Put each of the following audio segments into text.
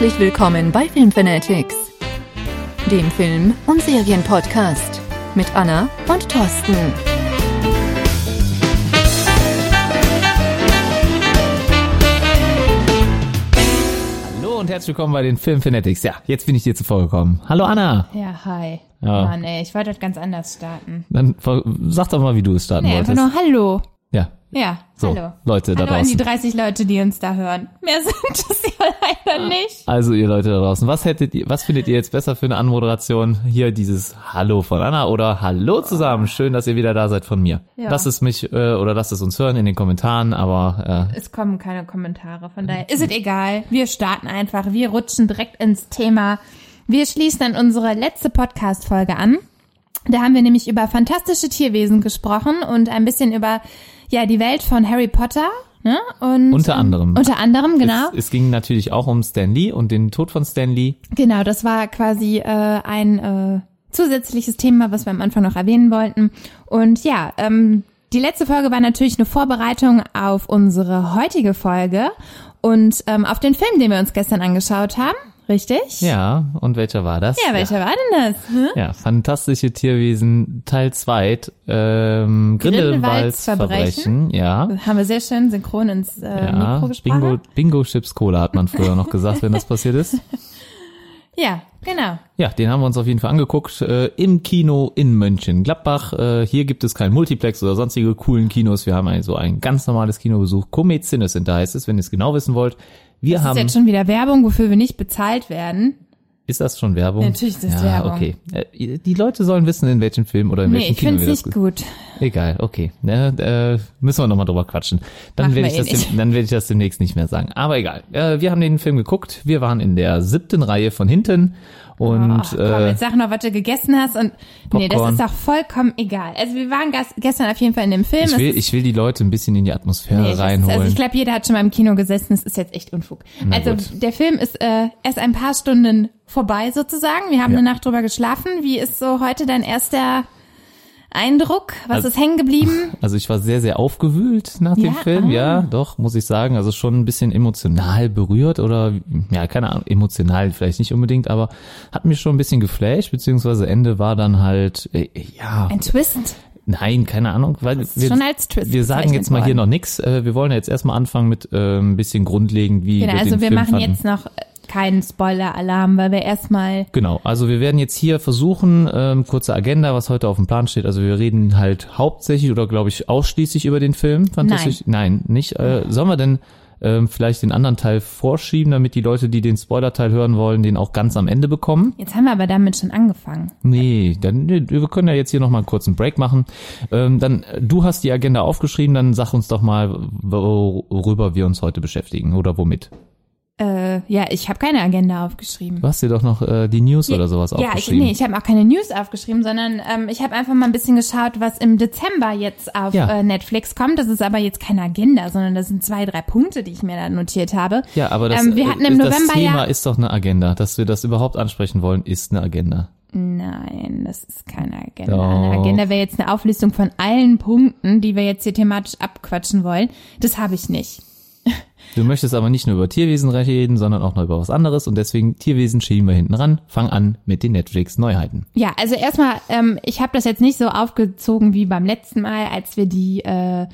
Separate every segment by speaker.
Speaker 1: Herzlich willkommen bei Filmfanatics, dem Film- und Serienpodcast mit Anna und Thorsten.
Speaker 2: Hallo und herzlich willkommen bei den Filmfanatics. Ja, jetzt bin ich dir zuvor gekommen. Hallo Anna.
Speaker 3: Ja, hi.
Speaker 2: Ja.
Speaker 3: Mann, ey, ich wollte das ganz anders starten.
Speaker 2: Dann sag doch mal, wie du es starten
Speaker 3: Nee, einfach
Speaker 2: wolltest.
Speaker 3: nur Hallo.
Speaker 2: Ja,
Speaker 3: Ja,
Speaker 2: so,
Speaker 3: hallo.
Speaker 2: Leute da
Speaker 3: hallo an die
Speaker 2: draußen.
Speaker 3: 30 Leute, die uns da hören. Mehr sind es ja leider nicht.
Speaker 2: Also ihr Leute da draußen, was hättet ihr, was findet ihr jetzt besser für eine Anmoderation? Hier dieses Hallo von Anna oder Hallo zusammen. Schön, dass ihr wieder da seid von mir.
Speaker 3: Ja.
Speaker 2: Lasst es mich äh, oder lasst es uns hören in den Kommentaren, aber äh,
Speaker 3: Es kommen keine Kommentare, von daher ist es egal. Wir starten einfach. Wir rutschen direkt ins Thema. Wir schließen an unsere letzte Podcast-Folge an. Da haben wir nämlich über fantastische Tierwesen gesprochen und ein bisschen über ja die Welt von Harry Potter. Ne? Und,
Speaker 2: Unter anderem.
Speaker 3: Unter anderem, genau.
Speaker 2: es, es ging natürlich auch um Stan Lee und den Tod von Stan Lee.
Speaker 3: Genau, das war quasi äh, ein äh, zusätzliches Thema, was wir am Anfang noch erwähnen wollten. Und ja, ähm, die letzte Folge war natürlich eine Vorbereitung auf unsere heutige Folge und ähm, auf den Film, den wir uns gestern angeschaut haben. Richtig?
Speaker 2: Ja, und welcher war das?
Speaker 3: Ja, welcher war denn das? Hm?
Speaker 2: Ja, Fantastische Tierwesen Teil 2, ähm, Grindelwalds Verbrechen, ja.
Speaker 3: Haben wir sehr schön synchron ins äh,
Speaker 2: Ja,
Speaker 3: Mikro gesprochen.
Speaker 2: Bingo, Bingo Chips Cola hat man früher noch gesagt, wenn das passiert ist.
Speaker 3: Ja, genau.
Speaker 2: Ja, den haben wir uns auf jeden Fall angeguckt äh, im Kino in Mönchengladbach. Äh, hier gibt es kein Multiplex oder sonstige coolen Kinos. Wir haben also ein ganz normales Kinobesuch. Comet Cinecenter heißt es, wenn ihr es genau wissen wollt. Wir
Speaker 3: Das ist
Speaker 2: haben
Speaker 3: jetzt schon wieder Werbung, wofür wir nicht bezahlt werden.
Speaker 2: Ist das schon Werbung?
Speaker 3: Natürlich ist das
Speaker 2: ja,
Speaker 3: Werbung.
Speaker 2: okay. Äh, die Leute sollen wissen, in welchem Film oder in
Speaker 3: Nee,
Speaker 2: welchem
Speaker 3: ich
Speaker 2: Kino
Speaker 3: finde
Speaker 2: wir
Speaker 3: es
Speaker 2: das
Speaker 3: nicht gut.
Speaker 2: Egal, okay. Ne, äh, müssen wir nochmal drüber quatschen. Dann werde ich,
Speaker 3: eh
Speaker 2: das dem, dann werde ich das demnächst nicht mehr sagen. Aber egal. Äh, wir haben den Film geguckt. Wir waren in der siebten Reihe von hinten. Und
Speaker 3: Ach, komm,
Speaker 2: äh,
Speaker 3: jetzt sag noch, was du gegessen hast und nee, das
Speaker 2: Popcorn.
Speaker 3: ist doch vollkommen egal. Also wir waren gestern auf jeden Fall in dem Film.
Speaker 2: ich, will,
Speaker 3: ist-
Speaker 2: ich will die Leute ein bisschen in die Atmosphäre
Speaker 3: nee, das ist,
Speaker 2: reinholen.
Speaker 3: also ich glaube, jeder hat schon mal im Kino gesessen. Es ist jetzt echt Unfug.
Speaker 2: Na
Speaker 3: also
Speaker 2: gut.
Speaker 3: der Film ist äh, erst ein paar Stunden vorbei sozusagen. Wir haben
Speaker 2: Ja.
Speaker 3: eine Nacht drüber geschlafen. Wie ist so heute dein erster Eindruck? Was
Speaker 2: Also-
Speaker 3: ist hängen geblieben?
Speaker 2: Also ich war sehr, sehr aufgewühlt nach dem
Speaker 3: Ja?
Speaker 2: Film,
Speaker 3: Ah.
Speaker 2: ja, doch, muss ich sagen. Also schon ein bisschen emotional berührt oder, ja, keine Ahnung, emotional vielleicht nicht unbedingt, aber hat mich schon ein bisschen geflasht, beziehungsweise Ende war dann halt, äh, ja,
Speaker 3: Ein Twist.
Speaker 2: nein, keine Ahnung, weil
Speaker 3: ist schon als Twist
Speaker 2: wir sagen jetzt mal hier
Speaker 3: worden.
Speaker 2: noch nix. Äh, wir wollen ja jetzt erstmal anfangen mit äh, ein bisschen grundlegend, wie
Speaker 3: Genau,
Speaker 2: wir
Speaker 3: also
Speaker 2: den
Speaker 3: wir
Speaker 2: Film
Speaker 3: machen
Speaker 2: fanden.
Speaker 3: jetzt noch äh, keinen Spoiler-Alarm, weil wir erstmal
Speaker 2: Genau, also wir werden jetzt hier versuchen, ähm, kurze Agenda, was heute auf dem Plan steht. Also wir reden halt hauptsächlich oder glaube ich ausschließlich über den Film. Fantastisch? Nein, nicht. Äh, sollen wir denn ähm, vielleicht den anderen Teil vorschieben, damit die Leute, die den Spoiler-Teil hören wollen, den auch ganz am Ende bekommen?
Speaker 3: Jetzt haben wir aber damit schon angefangen.
Speaker 2: Nee, dann wir können ja jetzt hier noch mal einen kurzen Break machen. Ähm, dann du hast die Agenda aufgeschrieben, dann sag uns doch mal, wo- worüber wir uns heute beschäftigen oder womit.
Speaker 3: Äh, ja, ich habe keine Agenda aufgeschrieben.
Speaker 2: Du hast dir doch noch äh, die News oder sowas
Speaker 3: Ja, ich,
Speaker 2: aufgeschrieben.
Speaker 3: nee, ich habe auch keine News aufgeschrieben, sondern ähm, ich habe einfach mal ein bisschen geschaut, was im Dezember jetzt auf
Speaker 2: Ja.
Speaker 3: äh, Netflix kommt. Das ist aber jetzt keine Agenda, sondern das sind zwei, drei Punkte, die ich mir da notiert habe.
Speaker 2: Ja, aber das,
Speaker 3: Ähm, wir hatten im
Speaker 2: äh, das
Speaker 3: November
Speaker 2: Thema
Speaker 3: ja-
Speaker 2: ist doch eine Agenda. Dass wir das überhaupt ansprechen wollen, ist eine Agenda.
Speaker 3: Nein, das ist keine Agenda.
Speaker 2: Doch.
Speaker 3: Eine Agenda wäre jetzt eine Auflistung von allen Punkten, die wir jetzt hier thematisch abquatschen wollen. Das habe ich nicht.
Speaker 2: Du möchtest aber nicht nur über Tierwesen reden, sondern auch noch über was anderes und deswegen Tierwesen schieben wir hinten ran. Fang an mit den Netflix-Neuheiten.
Speaker 3: Ja, also erstmal, ähm, ich habe das jetzt nicht so aufgezogen wie beim letzten Mal, als wir die äh,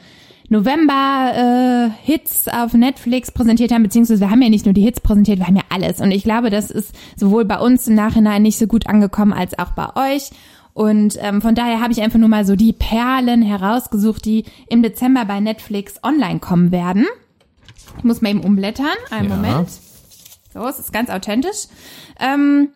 Speaker 3: November-Hits auf Netflix präsentiert haben, beziehungsweise wir haben ja nicht nur die Hits präsentiert, wir haben ja alles. Und ich glaube, das ist sowohl bei uns im Nachhinein nicht so gut angekommen als auch bei euch. Und ähm, von daher habe ich einfach nur mal so die Perlen herausgesucht, die im Dezember bei Netflix online kommen werden. Ich muss mal eben umblättern. Einen
Speaker 2: Ja.
Speaker 3: Moment. So, es ist ganz authentisch. Ähm,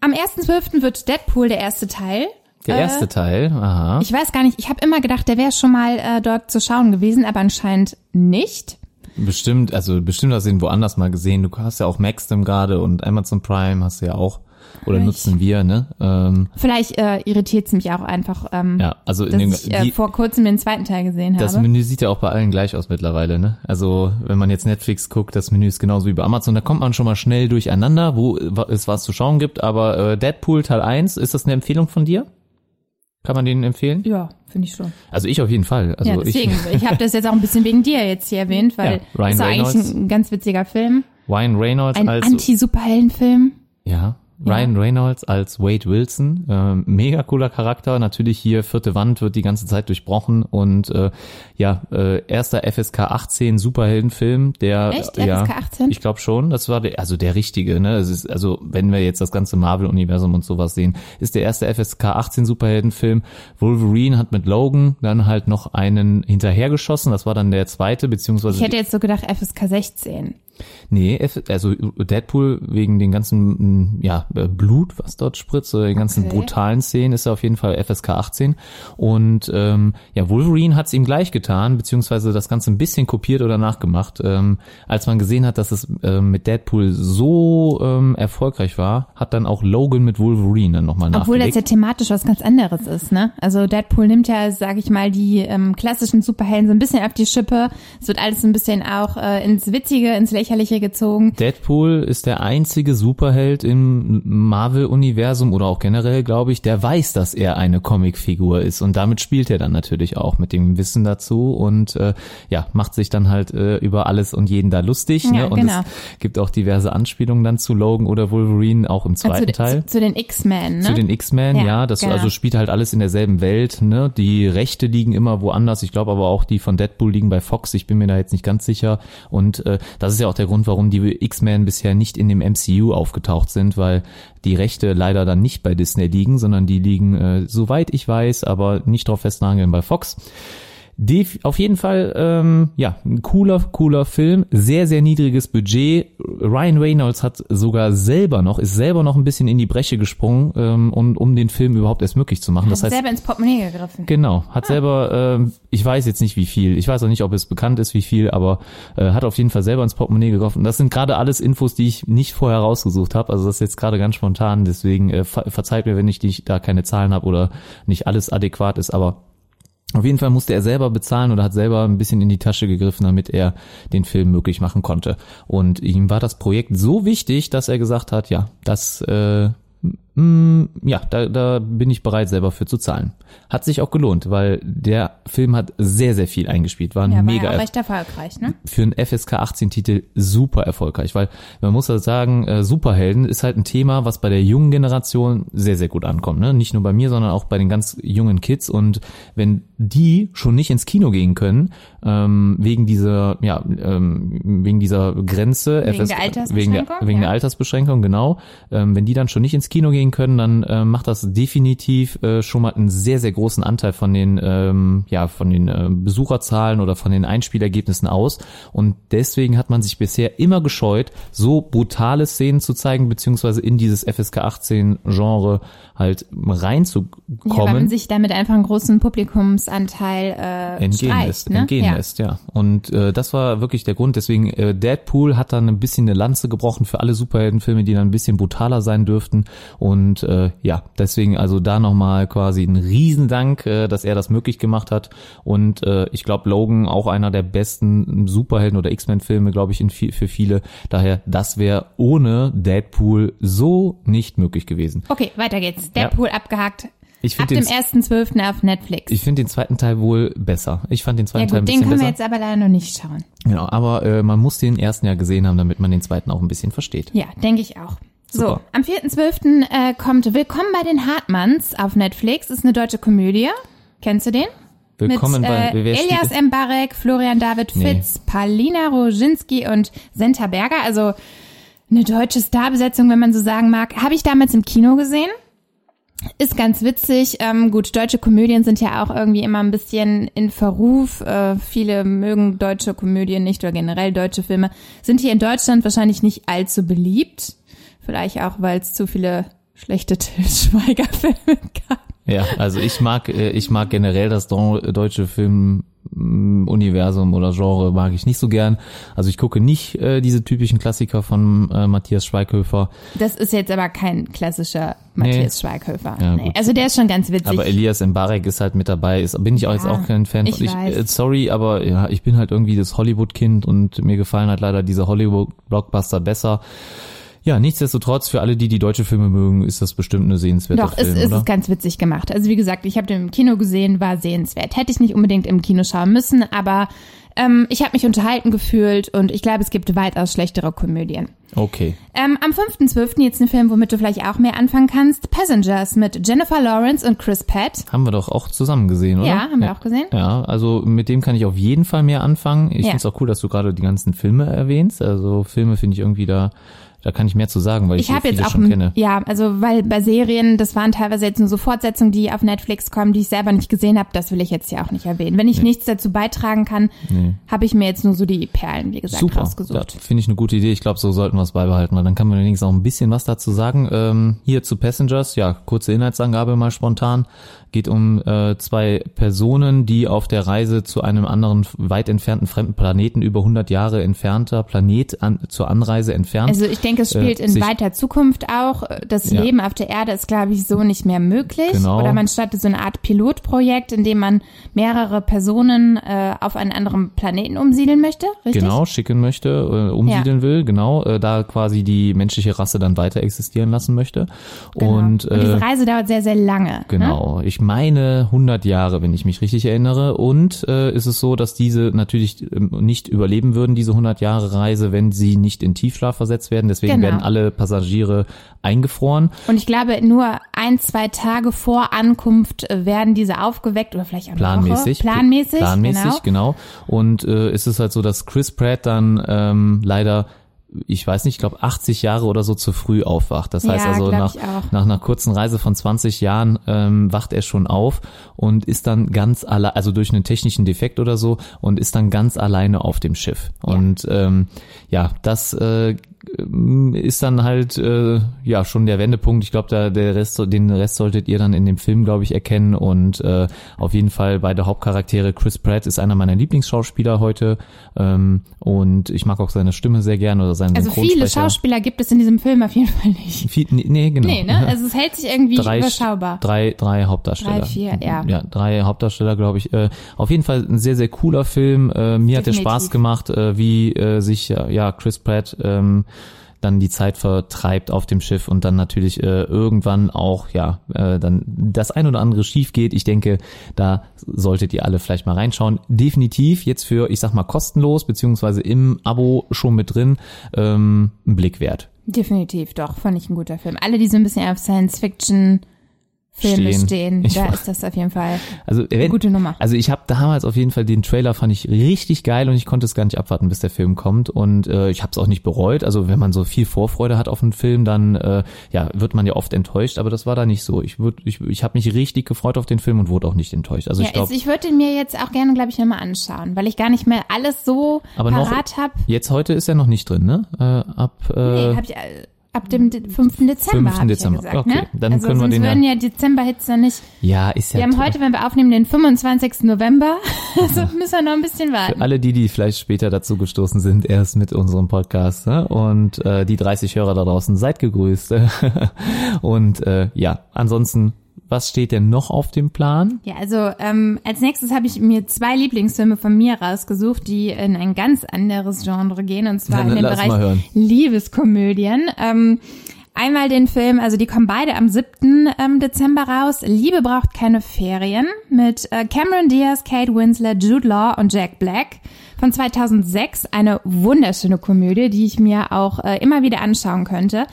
Speaker 3: am 1.12. wird Deadpool der erste Teil.
Speaker 2: Der
Speaker 3: Äh,
Speaker 2: erste Teil, aha.
Speaker 3: Ich weiß gar nicht, ich habe immer gedacht, der wäre schon mal äh, dort zu schauen gewesen, aber anscheinend nicht.
Speaker 2: Bestimmt, also bestimmt hast du ihn woanders mal gesehen. Du hast ja auch Maxdom gerade und Amazon Prime hast du ja auch. Oder
Speaker 3: Ich-
Speaker 2: nutzen wir, ne? Ähm,
Speaker 3: Vielleicht äh, irritiert es mich auch einfach, ähm,
Speaker 2: ja, also in dem,
Speaker 3: ich äh,
Speaker 2: die,
Speaker 3: vor kurzem den zweiten Teil gesehen
Speaker 2: das
Speaker 3: habe.
Speaker 2: Menü sieht ja auch bei allen gleich aus mittlerweile, ne? Also wenn man jetzt Netflix guckt, das Menü ist genauso wie bei Amazon, da kommt man schon mal schnell durcheinander, wo es was zu schauen gibt. Aber äh, Deadpool Teil 1, ist das eine Empfehlung von dir? Kann man den empfehlen?
Speaker 3: Ja, finde ich schon.
Speaker 2: Also ich auf jeden Fall. Also
Speaker 3: ja, deswegen.
Speaker 2: ich,
Speaker 3: Ich, habe das jetzt auch ein bisschen wegen dir jetzt hier erwähnt, weil
Speaker 2: Ja, Ryan
Speaker 3: das ist
Speaker 2: Reynolds.
Speaker 3: eigentlich ein ganz witziger Film.
Speaker 2: Ryan Reynolds
Speaker 3: Ein
Speaker 2: als
Speaker 3: Anti-Superheldenfilm.
Speaker 2: ja, Ryan Reynolds als Wade Wilson, ähm, mega cooler Charakter. Natürlich hier vierte Wand wird die ganze Zeit durchbrochen und äh, ja, äh, erster FSK 18 Superheldenfilm, der
Speaker 3: Echt?
Speaker 2: ja,
Speaker 3: FSK 18?
Speaker 2: ich glaube schon, das war der, also der richtige, ne? Es ist also, wenn wir jetzt das ganze Marvel Universum und sowas sehen, ist der erste FSK 18 Superheldenfilm. Wolverine hat mit Logan dann halt noch einen hinterhergeschossen, das war dann der zweite beziehungsweise
Speaker 3: Ich hätte jetzt so gedacht FSK 16.
Speaker 2: Nee, also Deadpool wegen den ganzen mm, ja, äh, Blut, was dort spritzt, oder den ganzen
Speaker 3: Okay.
Speaker 2: brutalen Szenen ist er auf jeden Fall FSK 18 und ähm, ja, Wolverine hat es ihm gleich getan, beziehungsweise das Ganze ein bisschen kopiert oder nachgemacht. Ähm, als man gesehen hat, dass es ähm, mit Deadpool so ähm, erfolgreich war, hat dann auch Logan mit Wolverine dann nochmal
Speaker 3: Obwohl das ja thematisch was ganz anderes ist, ne? Also Deadpool nimmt ja, sag ich mal, die ähm, klassischen Superhelden so ein bisschen auf die Schippe. Es wird alles ein bisschen auch äh, ins Witzige, ins Lächerliche gezogen.
Speaker 2: Deadpool ist der einzige Superheld im Marvel-Universum oder auch generell, glaube ich, der weiß, dass er eine Comicfigur ist und damit spielt er dann natürlich auch mit dem Wissen dazu und äh, ja, macht sich dann halt äh, über alles und jeden da lustig.
Speaker 3: Ja,
Speaker 2: ne? Und
Speaker 3: genau.
Speaker 2: es gibt auch diverse Anspielungen dann zu Logan oder Wolverine, auch im zweiten
Speaker 3: zu,
Speaker 2: Teil.
Speaker 3: Zu, zu den X-Men, ne?
Speaker 2: Zu den X-Men, ja,
Speaker 3: Ja,
Speaker 2: das
Speaker 3: genau.
Speaker 2: also spielt halt alles in derselben Welt, ne? Die Rechte liegen immer woanders. Ich glaube aber auch die von Deadpool liegen bei Fox. Ich bin mir da jetzt nicht ganz sicher. Und äh, das ist ja auch der Grund, warum die X-Men bisher nicht in dem MCU aufgetaucht sind, weil die Rechte leider dann nicht bei Disney liegen, sondern die liegen, äh, soweit ich weiß, aber nicht drauf festnageln bei Fox. Def auf jeden Fall, ähm, ja, ein cooler, cooler Film, sehr, sehr niedriges Budget. Ryan Reynolds hat sogar selber noch, ist selber noch ein bisschen in die Bresche gesprungen, ähm, und, um den Film überhaupt erst möglich zu machen. Das
Speaker 3: Hat
Speaker 2: heißt,
Speaker 3: selber ins Portemonnaie gegriffen.
Speaker 2: Genau, hat selber, ähm, ich weiß jetzt nicht wie viel, ich weiß auch nicht, ob es bekannt ist, wie viel, aber äh, hat auf jeden Fall selber ins Portemonnaie getroffen. Das sind gerade alles Infos, die ich nicht vorher rausgesucht habe, also das ist jetzt gerade ganz spontan, deswegen äh, ver verzeiht mir, wenn ich die, da keine Zahlen habe oder nicht alles adäquat ist, aber auf jeden Fall musste er selber bezahlen oder hat selber ein bisschen in die Tasche gegriffen, damit er den Film möglich machen konnte. Und ihm war das Projekt so wichtig, dass er gesagt hat, ja, das äh, ja, da, da bin ich bereit, selber für zu zahlen. Hat sich auch gelohnt, weil der Film hat sehr, sehr viel eingespielt. War ein
Speaker 3: Ja, war
Speaker 2: mega
Speaker 3: ja auch
Speaker 2: Erfolg
Speaker 3: recht erfolgreich, ne?
Speaker 2: für einen FSK 18 Titel super erfolgreich, weil man muss halt sagen, äh, Superhelden ist halt ein Thema, was bei der jungen Generation sehr, sehr gut ankommt. Ne? Nicht nur bei mir, sondern auch bei den ganz jungen Kids. Und wenn die schon nicht ins Kino gehen können, ähm, wegen dieser, ja, ähm, wegen dieser Grenze,
Speaker 3: Wegen
Speaker 2: FSK,
Speaker 3: der Altersbeschränkung,
Speaker 2: wegen der, wegen der
Speaker 3: ja.
Speaker 2: Altersbeschränkung, genau, ähm, wenn die dann schon nicht ins Kino gehen können, dann äh, macht das definitiv äh, schon mal einen sehr, sehr großen Anteil von den, ähm, ja, von den äh, Besucherzahlen oder von den Einspielergebnissen aus. Und deswegen hat man sich bisher immer gescheut, so brutale Szenen zu zeigen, beziehungsweise in dieses FSK 18 Genre halt reinzukommen.
Speaker 3: Ja, weil man sich damit einfach einen großen Publikumsanteil äh,
Speaker 2: entgehen
Speaker 3: streicht,
Speaker 2: lässt,
Speaker 3: ne?
Speaker 2: entgehen
Speaker 3: ja.
Speaker 2: lässt, ja. Und äh, das war wirklich der Grund. Deswegen äh, Deadpool hat dann ein bisschen eine Lanze gebrochen für alle Superheldenfilme, die dann ein bisschen brutaler sein dürften. Und äh, ja, deswegen also da nochmal quasi ein Riesendank, äh, dass er das möglich gemacht hat. Und äh, ich glaube Logan auch einer der besten Superhelden oder X-Men-Filme, glaube ich, in viel, für viele. Daher, das wäre ohne Deadpool so nicht möglich gewesen.
Speaker 3: Okay, weiter geht's. Deadpool abgehakt.
Speaker 2: Ich
Speaker 3: Ab dem
Speaker 2: den,
Speaker 3: 1.12. auf Netflix.
Speaker 2: ich finde den zweiten Teil wohl besser. Ich fand den
Speaker 3: ja
Speaker 2: zweiten Teil ein
Speaker 3: gut, den
Speaker 2: bisschen
Speaker 3: können
Speaker 2: besser.
Speaker 3: wir jetzt aber leider noch nicht schauen.
Speaker 2: Genau, aber äh, man muss den ersten ja gesehen haben, damit man den zweiten auch ein bisschen versteht.
Speaker 3: Ja, denke ich auch. So,
Speaker 2: Super.
Speaker 3: am 4.12. Äh, kommt Willkommen bei den Hartmanns auf Netflix. Ist eine deutsche Komödie. Kennst du den?
Speaker 2: Willkommen
Speaker 3: Mit
Speaker 2: bei
Speaker 3: äh, Elias Mbarek, Florian David
Speaker 2: Nee.
Speaker 3: Fitz, Paulina Roginski und Senta Berger. Also eine deutsche Starbesetzung, wenn man so sagen mag. Habe ich damals im Kino gesehen. Ist ganz witzig. Ähm, gut, deutsche Komödien sind ja auch irgendwie immer ein bisschen in Verruf. Äh, viele mögen deutsche Komödien nicht oder generell deutsche Filme. Sind hier in Deutschland wahrscheinlich nicht allzu beliebt. Vielleicht auch, weil es zu viele schlechte Til gab.
Speaker 2: Ja, also ich mag, äh, ich mag generell das deutsche Filmuniversum oder Genre mag ich nicht so gern. Also ich gucke nicht äh, diese typischen Klassiker von äh, Matthias Schweighöfer,
Speaker 3: Das ist jetzt aber kein klassischer Matthias Schweighöfer.
Speaker 2: Ja,
Speaker 3: nee. Also der ist schon ganz witzig.
Speaker 2: aber Elias Mbarek ist halt mit dabei. Ist, bin ich auch jetzt auch kein Fan
Speaker 3: ich
Speaker 2: von. Ich, äh, sorry, aber ja, ich bin halt irgendwie das Hollywood-Kind und mir gefallen halt leider diese Hollywood-Blockbuster besser. Ja, nichtsdestotrotz, für alle, die die deutsche Filme mögen, ist das bestimmt eine sehenswerte
Speaker 3: Doch,
Speaker 2: Film,
Speaker 3: es
Speaker 2: oder?
Speaker 3: ist ganz witzig gemacht. Also wie gesagt, ich habe den im Kino gesehen, war sehenswert. Hätte ich nicht unbedingt im Kino schauen müssen, aber Ähm, ich habe mich unterhalten gefühlt und ich glaube, es gibt weitaus schlechtere Komödien.
Speaker 2: Okay.
Speaker 3: Ähm, am 5.12. jetzt ein Film, womit du vielleicht auch mehr anfangen kannst. Passengers mit Jennifer Lawrence und Chris Pratt.
Speaker 2: Haben wir doch auch zusammen gesehen, oder?
Speaker 3: Ja, haben wir auch gesehen.
Speaker 2: Ja, also mit dem kann ich auf jeden Fall mehr anfangen. Ich
Speaker 3: Ja.
Speaker 2: finde es auch cool, dass du gerade die ganzen Filme erwähnst. Also Filme finde ich irgendwie da, da kann ich mehr zu sagen, weil ich,
Speaker 3: Ich
Speaker 2: viele
Speaker 3: jetzt auch,
Speaker 2: schon kenne.
Speaker 3: ja, also weil bei Serien, das waren teilweise jetzt nur so Fortsetzungen, die auf Netflix kommen, die ich selber nicht gesehen habe, das will ich jetzt ja auch nicht erwähnen. Wenn ich nichts dazu beitragen kann, habe ich mir jetzt nur so die Perlen, wie gesagt,
Speaker 2: Super,
Speaker 3: rausgesucht.
Speaker 2: finde ich eine gute Idee. Ich glaube, so sollten wir es beibehalten, weil dann kann man wenigstens auch ein bisschen was dazu sagen. Ähm, hier zu Passengers, ja, kurze Inhaltsangabe mal spontan. Geht um äh, zwei Personen, die auf der Reise zu einem anderen, weit entfernten fremden Planeten, über 100 Jahre entfernter Planet an, zur Anreise entfernt.
Speaker 3: Also ich denke, es spielt
Speaker 2: äh,
Speaker 3: in weiter Zukunft auch. Das
Speaker 2: Ja.
Speaker 3: Leben auf der Erde ist, glaube ich, so nicht mehr möglich.
Speaker 2: Genau.
Speaker 3: Oder man startet so eine Art Pilotprojekt, in dem man mehrere Personen äh, auf einen anderen Planeten umsiedeln möchte, richtig?
Speaker 2: Genau, schicken möchte, äh, umsiedeln will, genau, äh, da quasi die menschliche Rasse dann weiter existieren lassen möchte.
Speaker 3: Genau.
Speaker 2: Und,
Speaker 3: Und diese
Speaker 2: äh,
Speaker 3: Reise dauert sehr, sehr lange. Ne?
Speaker 2: Genau, ich meine 100 Jahre, wenn ich mich richtig erinnere. Und äh, ist es so, dass diese natürlich ähm, nicht überleben würden, diese 100 Jahre Reise, wenn sie nicht in Tiefschlaf versetzt werden. Deswegen
Speaker 3: Genau.
Speaker 2: werden alle Passagiere eingefroren.
Speaker 3: Und ich glaube, nur ein, zwei Tage vor Ankunft äh, werden diese aufgeweckt oder vielleicht auch
Speaker 2: Planmäßig.
Speaker 3: Woche. Planmäßig.
Speaker 2: Planmäßig,
Speaker 3: genau.
Speaker 2: genau. Und äh, ist es halt so, dass Chris Pratt dann ähm, leider ich weiß nicht, ich glaube 80 Jahre oder so zu früh aufwacht. Das heißt
Speaker 3: Ja,
Speaker 2: also nach, nach einer kurzen Reise von 20 Jahren ähm, wacht er schon auf und ist dann ganz allein, also durch einen technischen Defekt oder so und ist dann ganz alleine auf dem Schiff. Und ähm, ja, das äh, ist dann halt äh, ja schon der Wendepunkt. Ich glaube, da der Rest, den Rest solltet ihr dann in dem Film, glaube ich, erkennen. Und äh, auf jeden Fall beide Hauptcharaktere. Chris Pratt ist einer meiner Lieblingsschauspieler heute ähm, und ich mag auch seine Stimme sehr gern oder seinen
Speaker 3: Also viele. Schauspieler gibt es in diesem Film auf jeden Fall nicht.
Speaker 2: Viel, nee, nee, genau.
Speaker 3: Nee, ne? Also es hält sich irgendwie
Speaker 2: drei,
Speaker 3: überschaubar.
Speaker 2: Drei, drei Hauptdarsteller.
Speaker 3: Drei, vier, ja.
Speaker 2: Ja, drei Hauptdarsteller, glaube ich. Äh, auf jeden Fall ein sehr, sehr cooler Film. Äh, mir hat der
Speaker 3: Definitiv.
Speaker 2: Spaß gemacht, äh, wie äh, sich ja, ja Chris Pratt ähm, dann die Zeit vertreibt auf dem Schiff und dann natürlich äh, irgendwann auch ja äh, dann das ein oder andere schief geht. Ich denke, da solltet ihr alle vielleicht mal reinschauen. Definitiv jetzt für ich sag mal kostenlos beziehungsweise im Abo schon mit drin ähm, ein Blick wert.
Speaker 3: Definitiv, doch, fand ich ein guter Film. Alle, die so ein bisschen auf Science-Fiction Filme
Speaker 2: Stehen.
Speaker 3: stehen,
Speaker 2: Ich
Speaker 3: da
Speaker 2: war-
Speaker 3: ist das auf jeden Fall
Speaker 2: Also wenn,
Speaker 3: gute Nummer.
Speaker 2: Also ich habe damals auf jeden Fall den Trailer fand ich richtig geil und ich konnte es gar nicht abwarten, bis der Film kommt und äh, ich habe es auch nicht bereut. Also wenn man so viel Vorfreude hat auf einen Film, dann äh, ja wird man ja oft enttäuscht, aber das war da nicht so. Ich würd, ich, ich habe mich richtig gefreut auf den Film und wurde auch nicht enttäuscht. Also
Speaker 3: Ja,
Speaker 2: ich glaube,
Speaker 3: also ich würde ihn mir jetzt auch gerne, glaube ich, nochmal anschauen, weil ich gar nicht mehr alles so
Speaker 2: Aber
Speaker 3: parat habe.
Speaker 2: jetzt heute ist er noch nicht drin, ne? Äh, ab äh,
Speaker 3: Nee, hab ich, äh, ab dem de- 5. Dezember,
Speaker 2: 5.
Speaker 3: hab ich
Speaker 2: Dezember.
Speaker 3: ja gesagt,
Speaker 2: Okay,
Speaker 3: ne?
Speaker 2: dann
Speaker 3: also
Speaker 2: können wir den ja-
Speaker 3: würden ja Dezember-Hits dann nicht.
Speaker 2: ja ist ja
Speaker 3: Wir haben
Speaker 2: toll.
Speaker 3: heute, wenn wir aufnehmen, den 25. November, also müssen wir noch ein bisschen warten.
Speaker 2: alle die, die vielleicht später dazu gestoßen sind, erst mit unserem Podcast. Ne? Und äh, die 30 Hörer da draußen, seid gegrüßt. und äh, ja, ansonsten, was steht denn noch auf dem Plan?
Speaker 3: Ja, also ähm, als nächstes habe ich mir zwei Lieblingsfilme von mir rausgesucht, die in ein ganz anderes Genre gehen, und zwar
Speaker 2: Dann
Speaker 3: in den Bereich. Liebeskomödien. Ähm, einmal den Film, also die kommen beide am 7. Ähm, Dezember raus. Liebe braucht keine Ferien mit äh, Cameron Diaz, Kate Winslet, Jude Law und Jack Black von 2006. Eine wunderschöne Komödie, die ich mir auch äh, immer wieder anschauen könnte.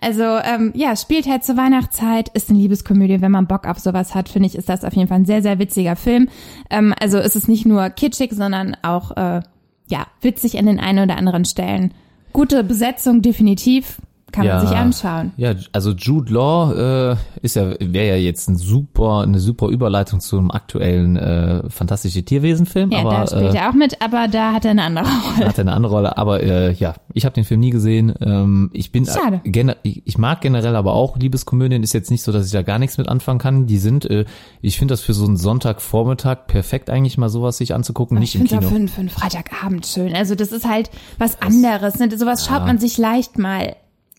Speaker 3: Also ähm, ja, spielt halt zur Weihnachtszeit, ist eine Liebeskomödie. Wenn man Bock auf sowas hat, finde ich, ist das auf jeden Fall ein sehr, sehr witziger Film. Ähm, also es ist nicht nur kitschig, sondern auch äh, ja witzig an den einen oder anderen Stellen. Gute Besetzung, definitiv. Kann man sich anschauen.
Speaker 2: Ja, also Jude Law äh, ist ja wäre ja jetzt ein super eine super Überleitung zum aktuellen äh, fantastische Tierwesen-Film,
Speaker 3: Ja,
Speaker 2: aber
Speaker 3: da spielt
Speaker 2: äh,
Speaker 3: er auch mit, aber da hat er eine andere Rolle.
Speaker 2: hat er eine andere Rolle. Aber äh, ja, ich habe den Film nie gesehen. Ähm, ich bin
Speaker 3: Schade.
Speaker 2: Äh, ich ich mag generell aber auch Liebeskomödien. Ist jetzt nicht so, dass ich da gar nichts mit anfangen kann. Die sind, äh, ich finde das für so einen Sonntagvormittag perfekt eigentlich mal sowas sich anzugucken, nicht
Speaker 3: ich
Speaker 2: im
Speaker 3: finde
Speaker 2: Kino.
Speaker 3: auch für, einen- für einen Freitagabend schön. Also das ist halt was anderes. Ne? Sowas schaut man sich leicht mal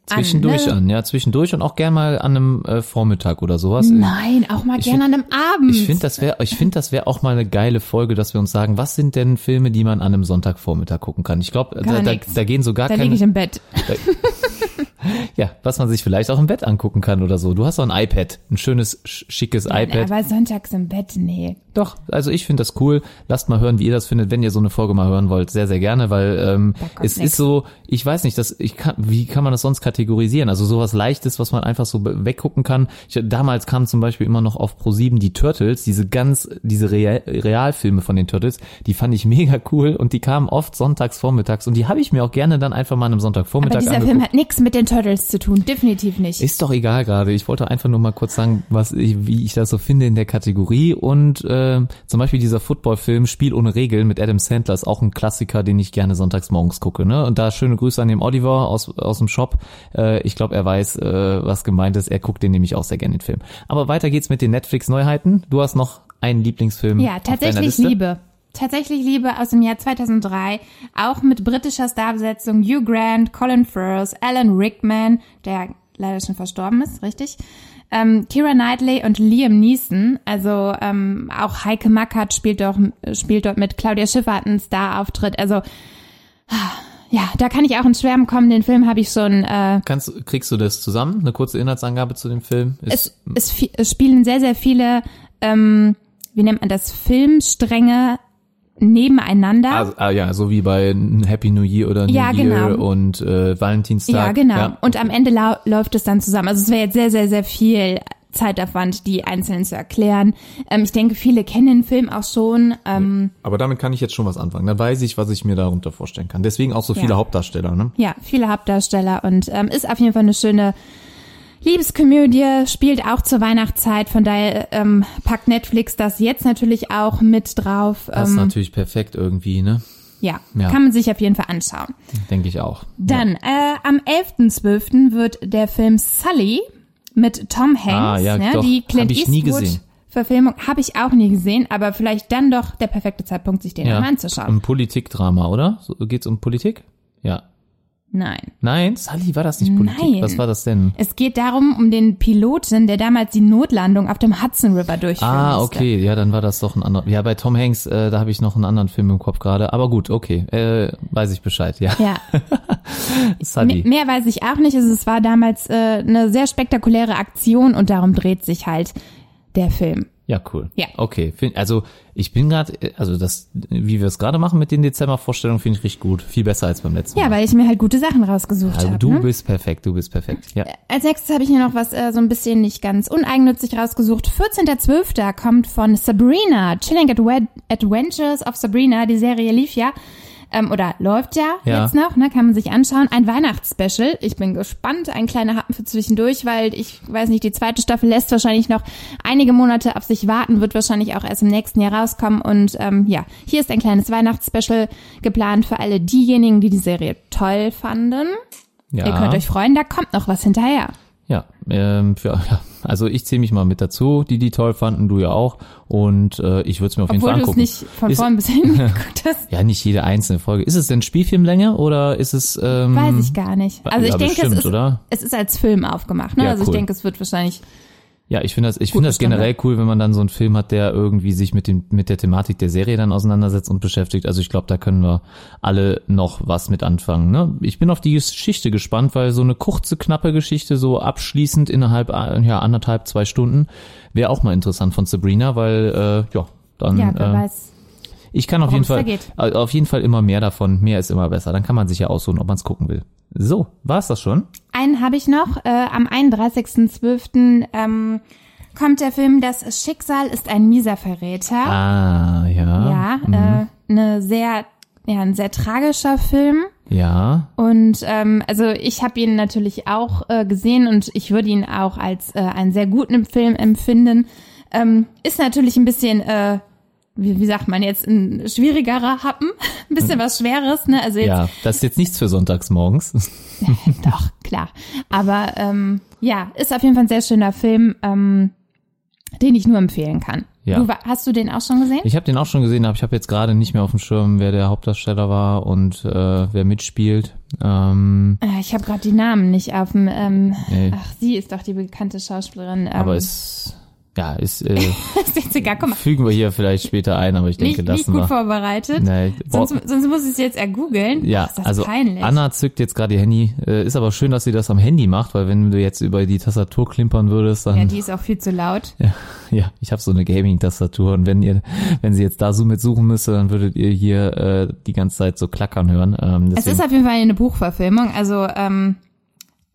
Speaker 2: Zwischendurch
Speaker 3: an. Ne?
Speaker 2: an, ja, zwischendurch und auch gern mal an einem äh, Vormittag oder sowas.
Speaker 3: Nein, auch mal
Speaker 2: Ich
Speaker 3: gerne an einem Abend.
Speaker 2: Ich finde, das wäre, ich finde, das wäre auch mal eine geile Folge, dass wir uns sagen, was sind denn Filme, die man an einem Sonntagvormittag gucken kann? Ich glaube, da, da, da gehen so gar
Speaker 3: da
Speaker 2: keine.
Speaker 3: liege ich im Bett.
Speaker 2: Ja, was man sich vielleicht auch im Bett angucken kann oder so. Du hast doch ein iPad, ein schönes, schickes iPad.
Speaker 3: Aber sonntags im Bett, nee.
Speaker 2: Doch, also ich finde das cool. Lasst mal hören, wie ihr das findet, wenn ihr so eine Folge mal hören wollt. Sehr, sehr gerne, weil ähm, es nix. ist so, ich weiß nicht, dass ich kann, wie kann man das sonst kategorisieren? Also sowas Leichtes, was man einfach so weggucken kann. Ich, damals kam zum Beispiel immer noch auf Pro7 die Turtles, diese ganz, diese Real, Realfilme von den Turtles, die fand ich mega cool und die kamen oft sonntags vormittags und die habe ich mir auch gerne dann einfach mal am Sonntagvormittag
Speaker 3: Aber dieser angeguckt. Film hat nichts mit den Turtles zu tun, definitiv nicht.
Speaker 2: Ist doch egal gerade. Ich wollte einfach nur mal kurz sagen, was ich, wie ich das so finde in der Kategorie und äh, zum Beispiel dieser Footballfilm Spiel ohne Regeln mit Adam Sandler ist auch ein Klassiker, den ich gerne sonntags morgens gucke. Ne? Und da schöne Grüße an den Oliver aus aus dem Shop. Äh, ich glaube, er weiß, äh, was gemeint ist. Er guckt den nämlich auch sehr gerne den Film. Aber weiter geht's mit den Netflix-Neuheiten. Du hast noch einen Lieblingsfilm.
Speaker 3: Ja, tatsächlich Liebe. Tatsächlich Liebe aus dem Jahr 2003, auch mit britischer Starbesetzung Hugh Grant, Colin Firth, Alan Rickman, der leider schon verstorben ist, richtig? Ähm, Kira Knightley und Liam Neeson, also ähm, auch Heike Mackert spielt, doch, spielt dort mit, Claudia Schiffer hat einen Star-Auftritt, also ja, da kann ich auch ins Schwärmen kommen. Den Film habe ich schon. Äh,
Speaker 2: Kannst, kriegst du das zusammen? Eine kurze Inhaltsangabe zu dem Film?
Speaker 3: Ist, es, es, es spielen sehr, sehr viele, ähm, wie nennt man das, Filmstränge nebeneinander.
Speaker 2: Ah, ah, ja, so wie bei Happy New Year oder New
Speaker 3: ja,
Speaker 2: Year
Speaker 3: genau.
Speaker 2: und äh, Valentinstag.
Speaker 3: Ja, genau. Ja. Und am Ende läuft es dann zusammen. Also es wäre jetzt sehr, sehr, sehr viel Zeitaufwand, die einzeln zu erklären. Ähm, ich denke, viele kennen den Film auch schon. Ähm,
Speaker 2: Aber damit kann ich jetzt schon was anfangen. Da weiß ich, was ich mir darunter vorstellen kann. Deswegen auch so viele ja. Hauptdarsteller, ne?
Speaker 3: Ja, viele Hauptdarsteller und ähm, ist auf jeden Fall eine schöne Liebeskomödie spielt auch zur Weihnachtszeit, von daher ähm, packt Netflix das jetzt natürlich auch mit drauf.
Speaker 2: Das ist ähm, natürlich perfekt irgendwie, ne?
Speaker 3: Ja, ja, kann man sich auf jeden Fall anschauen.
Speaker 2: Denke ich auch.
Speaker 3: Dann, ja. äh, am 11.12. wird der Film Sully mit Tom Hanks, ah, ja, ne, doch, die Clint
Speaker 2: ich nie gesehen.
Speaker 3: Verfilmung habe ich auch nie gesehen, aber vielleicht dann doch der perfekte Zeitpunkt, sich den ja, mal anzuschauen.
Speaker 2: Ein Politikdrama, oder? So, geht's um Politik? Ja.
Speaker 3: Nein.
Speaker 2: Nein, Sully war das nicht Politik. Nein. Was war das denn?
Speaker 3: Es geht darum, um den Piloten, der damals die Notlandung auf dem Hudson River durchführte.
Speaker 2: Ah, okay. Ja, dann war das doch ein anderer. Ja, bei Tom Hanks, äh, da habe ich noch einen anderen Film im Kopf gerade. Aber gut, okay. Äh, weiß ich Bescheid, ja.
Speaker 3: Ja. Sully. Mehr weiß ich auch nicht. Also, es war damals äh, eine sehr spektakuläre Aktion und darum dreht sich halt der Film.
Speaker 2: Ja, cool. Ja. Okay, also ich bin gerade, also das, wie wir es gerade machen mit den Dezember-Vorstellungen, finde ich richtig gut. Viel besser als beim letzten
Speaker 3: Mal. Ja, weil ich mir halt gute Sachen rausgesucht also, habe.
Speaker 2: Du
Speaker 3: ne?
Speaker 2: bist perfekt, du bist perfekt. Ja.
Speaker 3: Als nächstes habe ich mir noch was äh, so ein bisschen nicht ganz uneigennützig rausgesucht. 14.12. kommt von Sabrina, Chilling Adventures of Sabrina. Die Serie lief ja ähm, oder läuft ja, ja, jetzt noch, ne, kann man sich anschauen. Ein Weihnachtsspecial. Ich bin gespannt. Ein kleiner Happen für zwischendurch, weil ich weiß nicht, die zweite Staffel lässt wahrscheinlich noch einige Monate auf sich warten, wird wahrscheinlich auch erst im nächsten Jahr rauskommen. Und ähm, ja, hier ist ein kleines Weihnachtsspecial geplant für alle diejenigen, die die Serie toll fanden. Ja. Ihr könnt euch freuen, da kommt noch was hinterher.
Speaker 2: Ja, ähm, für, ja, also ich zähle mich mal mit dazu, die die toll fanden, du ja auch. Und äh, ich würde es mir auf
Speaker 3: Obwohl
Speaker 2: jeden Fall angucken.
Speaker 3: Obwohl du es nicht von vorn bis hinten geguckt hast.
Speaker 2: Ja, nicht jede einzelne Folge. Ist es denn Spielfilmlänge oder ist es... Ähm,
Speaker 3: Weiß ich gar nicht. Also ja, ich denke, bestimmt, es, ist, oder? es ist als Film aufgemacht. Ne? Ja, also cool. ich denke, es wird wahrscheinlich
Speaker 2: ja, ich finde das, ich finde das generell cool, wenn man dann so einen Film hat, der irgendwie sich mit dem, mit der Thematik der Serie dann auseinandersetzt und beschäftigt. Also ich glaube, da können wir alle noch was mit anfangen. Ne? Ich bin auf die Geschichte gespannt, weil so eine kurze, knappe Geschichte, so abschließend innerhalb, ja, anderthalb, zwei Stunden, wäre auch mal interessant von Sabrina, weil, äh, ja, dann.
Speaker 3: Ja, wer äh, weiß.
Speaker 2: Ich kann auf jeden Fall, auf jeden Fall immer mehr davon. Mehr ist immer besser. Dann kann man sich ja aussuchen, ob man es gucken will. So, war's das schon?
Speaker 3: Einen habe ich noch. Äh, am 31.12. Ähm, kommt der Film Das Schicksal ist ein mieser Verräter.
Speaker 2: Ah, ja.
Speaker 3: Ja, mhm. äh, eine sehr, ja, ein sehr tragischer Film.
Speaker 2: Ja.
Speaker 3: Und ähm, also ich habe ihn natürlich auch äh, gesehen und ich würde ihn auch als äh, einen sehr guten Film empfinden. Ähm, ist natürlich ein bisschen äh, wie, wie sagt man jetzt, ein schwierigerer Happen, ein bisschen was Schweres, ne? Also jetzt,
Speaker 2: ja, das ist jetzt nichts für sonntags morgens.
Speaker 3: Doch, klar. Aber ähm, ja, ist auf jeden Fall ein sehr schöner Film, ähm, den ich nur empfehlen kann. Ja. Du, hast du den auch schon gesehen?
Speaker 2: Ich habe den auch schon gesehen, aber ich habe jetzt gerade nicht mehr auf dem Schirm, wer der Hauptdarsteller war und äh, wer mitspielt. Ähm,
Speaker 3: äh, ich habe gerade die Namen nicht auf dem. Ähm, nee. Ach, sie ist doch die bekannte Schauspielerin. Ähm,
Speaker 2: aber es Ja, ist, äh,
Speaker 3: ist jetzt egal, komm mal.
Speaker 2: fügen wir hier vielleicht später ein, aber ich denke,
Speaker 3: Nicht,
Speaker 2: lassen
Speaker 3: nicht gut
Speaker 2: wir.
Speaker 3: vorbereitet.
Speaker 2: Nee,
Speaker 3: sonst, sonst muss ich es jetzt ergoogeln.
Speaker 2: Ja,
Speaker 3: ist das
Speaker 2: also
Speaker 3: peinlich.
Speaker 2: Anna zückt jetzt gerade ihr Handy. Äh, ist aber schön, dass sie das am Handy macht, weil wenn du jetzt über die Tastatur klimpern würdest, dann
Speaker 3: ja, die ist auch viel zu laut.
Speaker 2: Ja, ja ich habe so eine Gaming-Tastatur und wenn ihr, wenn sie jetzt da so mit suchen müsste, dann würdet ihr hier äh, die ganze Zeit so klackern hören. Ähm,
Speaker 3: Es ist auf jeden Fall eine Buchverfilmung. Also ähm,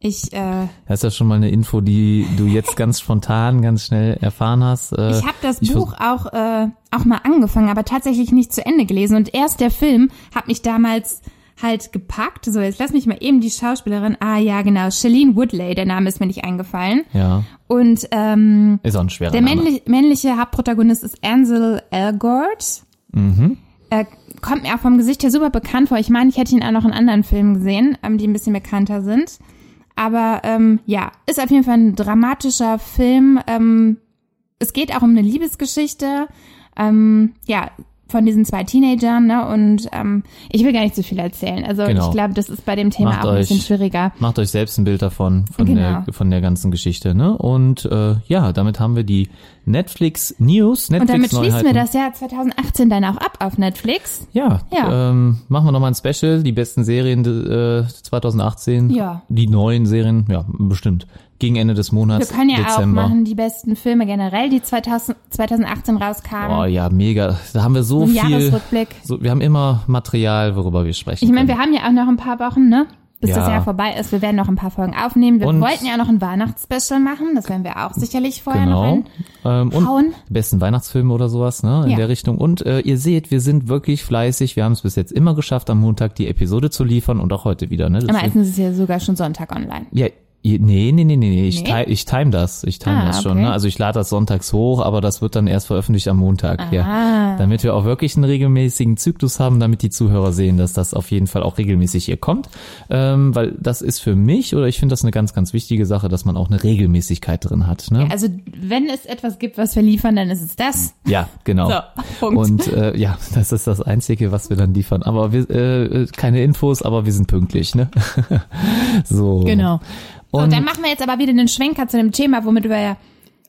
Speaker 3: ich, äh,
Speaker 2: das ist ja schon mal eine Info, die du jetzt ganz spontan, ganz schnell erfahren hast. Äh,
Speaker 3: ich habe das
Speaker 2: ich
Speaker 3: Buch auch äh, auch mal angefangen, aber tatsächlich nicht zu Ende gelesen. Und erst der Film hat mich damals halt gepackt. So, jetzt lass mich mal eben die Schauspielerin. Ah ja, genau, Shailene Woodley, der Name ist mir nicht eingefallen.
Speaker 2: ja,
Speaker 3: Und ähm,
Speaker 2: ist auch ein schwerer
Speaker 3: der männlich, männliche Hauptprotagonist ist Ansel Elgort.
Speaker 2: Mhm.
Speaker 3: Er kommt mir auch vom Gesicht her super bekannt vor. Ich meine, ich hätte ihn auch noch in anderen Filmen gesehen, ähm, die ein bisschen bekannter sind. Aber ähm, ja, ist auf jeden Fall ein dramatischer Film. Ähm, es geht auch um eine Liebesgeschichte. Ähm, ja, von diesen zwei Teenagern, ne? Und ähm, ich will gar nicht so viel erzählen. Also
Speaker 2: Genau.
Speaker 3: ich glaube, das ist bei dem Thema
Speaker 2: Macht
Speaker 3: auch ein bisschen
Speaker 2: euch-
Speaker 3: schwieriger.
Speaker 2: Macht euch selbst ein Bild davon, von,
Speaker 3: Genau.
Speaker 2: der, von der ganzen Geschichte. Ne? Und äh, ja, damit haben wir die Netflix News,
Speaker 3: Und damit
Speaker 2: Netflix
Speaker 3: schließen wir das Jahr 2018 dann auch ab auf Netflix.
Speaker 2: Ja,
Speaker 3: Ja.
Speaker 2: Ähm, machen wir nochmal ein Special, die besten Serien äh, 2018.
Speaker 3: Ja.
Speaker 2: Die neuen Serien, ja, bestimmt. Gegen Ende des
Speaker 3: Wir
Speaker 2: Monats,
Speaker 3: können ja
Speaker 2: Dezember.
Speaker 3: auch machen die besten Filme generell, die 2000, 2018 rauskamen.
Speaker 2: Oh ja, mega. Da haben wir so
Speaker 3: Ein
Speaker 2: viel.
Speaker 3: Jahresrückblick.
Speaker 2: So, wir haben immer Material, worüber wir sprechen.
Speaker 3: Ich meine, wir haben ja auch noch ein paar Wochen, ne? Bis das
Speaker 2: Ja.
Speaker 3: Jahr vorbei ist. Wir werden noch ein paar Folgen aufnehmen. Wir
Speaker 2: Und-
Speaker 3: wollten ja noch ein Weihnachtsspecial machen. Das werden wir auch sicherlich vorher
Speaker 2: Genau.
Speaker 3: noch
Speaker 2: Ähm, und die besten Weihnachtsfilme oder sowas, ne? In
Speaker 3: Ja.
Speaker 2: der Richtung. Und äh, ihr seht, wir sind wirklich fleißig. Wir haben es bis jetzt immer geschafft, am Montag die Episode zu liefern und auch heute wieder, ne? Deswegen-
Speaker 3: Meistens ist es ja sogar schon Sonntag online.
Speaker 2: Ja, nee, nee, nee, nee, nee. Ich,
Speaker 3: Nee?
Speaker 2: Time, ich time das. Ich time
Speaker 3: Ah,
Speaker 2: das schon.
Speaker 3: okay.
Speaker 2: Ne? Also ich lade das sonntags hoch, aber das wird dann erst veröffentlicht am Montag.
Speaker 3: Ah.
Speaker 2: Ja. Damit wir auch wirklich einen regelmäßigen Zyklus haben, damit die Zuhörer sehen, dass das auf jeden Fall auch regelmäßig hier kommt. Ähm, weil das ist für mich, oder ich finde das eine ganz, ganz wichtige Sache, dass man auch eine Regelmäßigkeit drin hat. Ne?
Speaker 3: Also wenn es etwas gibt, was wir liefern, dann ist es das.
Speaker 2: Ja, genau.
Speaker 3: So.
Speaker 2: Und äh, ja, das ist das Einzige, was wir dann liefern. Aber wir, äh, keine Infos, aber wir sind pünktlich, ne? so.
Speaker 3: Genau. So,
Speaker 2: Und
Speaker 3: dann machen wir jetzt aber wieder einen Schwenker zu dem Thema, womit wir ja...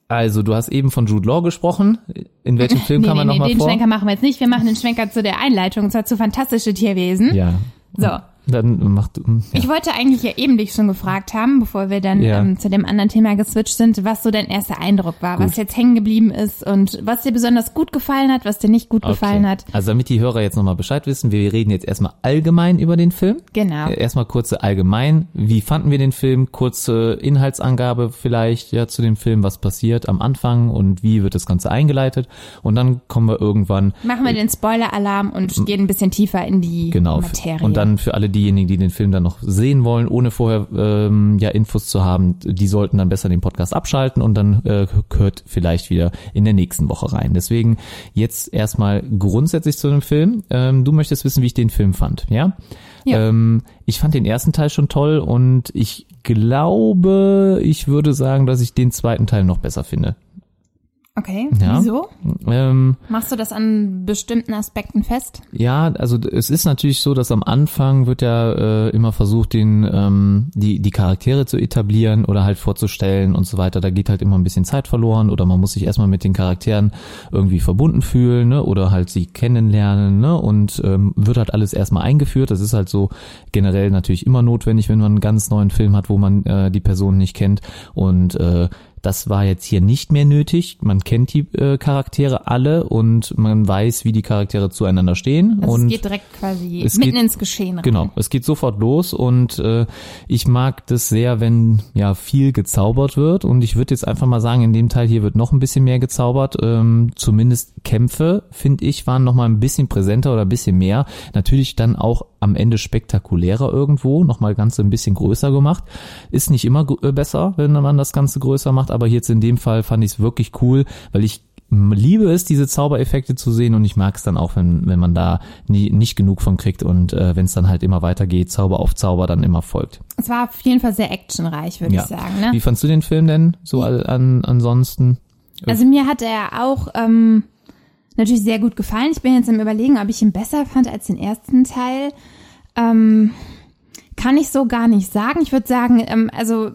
Speaker 2: also, du hast eben von Jude Law gesprochen. In welchem Film
Speaker 3: Nee,
Speaker 2: kam
Speaker 3: nee,
Speaker 2: er
Speaker 3: nee,
Speaker 2: nochmal
Speaker 3: den
Speaker 2: vor?
Speaker 3: Schwenker machen wir jetzt nicht. Wir machen den Schwenker zu der Einleitung, und zwar zu Fantastische Tierwesen.
Speaker 2: Ja.
Speaker 3: So.
Speaker 2: Dann macht ja.
Speaker 3: Ich wollte eigentlich ja eben dich schon gefragt haben, bevor wir dann
Speaker 2: Ja.
Speaker 3: ähm, zu dem anderen Thema geswitcht sind, was so dein erster Eindruck war,
Speaker 2: Gut.
Speaker 3: was jetzt hängen geblieben ist und was dir besonders gut gefallen hat, was dir nicht gut gefallen hat.
Speaker 2: Also damit die Hörer jetzt nochmal Bescheid wissen, wir reden jetzt erstmal allgemein über den Film.
Speaker 3: Genau.
Speaker 2: Äh, Erstmal kurze allgemein. Wie fanden wir den Film? Kurze Inhaltsangabe vielleicht ja zu dem Film, was passiert am Anfang und wie wird das Ganze eingeleitet. Und dann kommen wir irgendwann
Speaker 3: Machen wir den Spoiler-Alarm und gehen ein bisschen tiefer in die
Speaker 2: Genau.
Speaker 3: Materie.
Speaker 2: Und dann für alle diejenigen, die den Film dann noch sehen wollen, ohne vorher ähm, ja Infos zu haben, die sollten dann besser den Podcast abschalten und dann äh, hört vielleicht wieder in der nächsten Woche rein. Deswegen jetzt erstmal grundsätzlich zu dem Film. Ähm, du möchtest wissen, wie ich den Film fand, ja?
Speaker 3: Ja.
Speaker 2: Ähm, ich fand den ersten Teil schon toll und ich glaube, ich würde sagen, dass ich den zweiten Teil noch besser finde.
Speaker 3: Okay,
Speaker 2: Ja.
Speaker 3: wieso?
Speaker 2: Ähm,
Speaker 3: Machst du das an bestimmten Aspekten fest?
Speaker 2: Ja, also es ist natürlich so, dass am Anfang wird ja äh, immer versucht, den ähm, die die Charaktere zu etablieren oder halt vorzustellen und so weiter. Da geht halt immer ein bisschen Zeit verloren oder man muss sich erstmal mit den Charakteren irgendwie verbunden fühlen, ne? Oder halt sie kennenlernen, ne? Und ähm, wird halt alles erstmal eingeführt. Das ist halt so generell natürlich immer notwendig, wenn man einen ganz neuen Film hat, wo man äh, die Person nicht kennt und äh, das war jetzt hier nicht mehr nötig. Man kennt die äh, Charaktere alle und man weiß, wie die Charaktere zueinander stehen.
Speaker 3: Also
Speaker 2: und
Speaker 3: es geht direkt quasi mitten
Speaker 2: geht-
Speaker 3: ins Geschehen rein.
Speaker 2: Genau, es geht sofort los und äh, ich mag das sehr, wenn ja viel gezaubert wird und ich würde jetzt einfach mal sagen, in dem Teil hier wird noch ein bisschen mehr gezaubert. Ähm, zumindest Kämpfe, finde ich, waren noch mal ein bisschen präsenter oder ein bisschen mehr. Natürlich dann auch am Ende spektakulärer irgendwo, noch mal ganz ein bisschen größer gemacht. Ist nicht immer äh, besser, wenn man das Ganze größer macht, aber jetzt in dem Fall fand ich es wirklich cool, weil ich liebe es, diese Zaubereffekte zu sehen und ich mag es dann auch, wenn, wenn man da nie, nicht genug von kriegt und äh, wenn es dann halt immer weitergeht, Zauber auf Zauber dann immer folgt.
Speaker 3: Es war auf jeden Fall sehr actionreich, würde
Speaker 2: Ja.
Speaker 3: ich sagen. Ne?
Speaker 2: Wie fandst du den Film denn so an, ansonsten?
Speaker 3: Also mir hat er auch ähm, natürlich sehr gut gefallen. Ich bin jetzt im Überlegen, ob ich ihn besser fand als den ersten Teil. Ähm, kann ich so gar nicht sagen. Ich würde sagen, ähm, also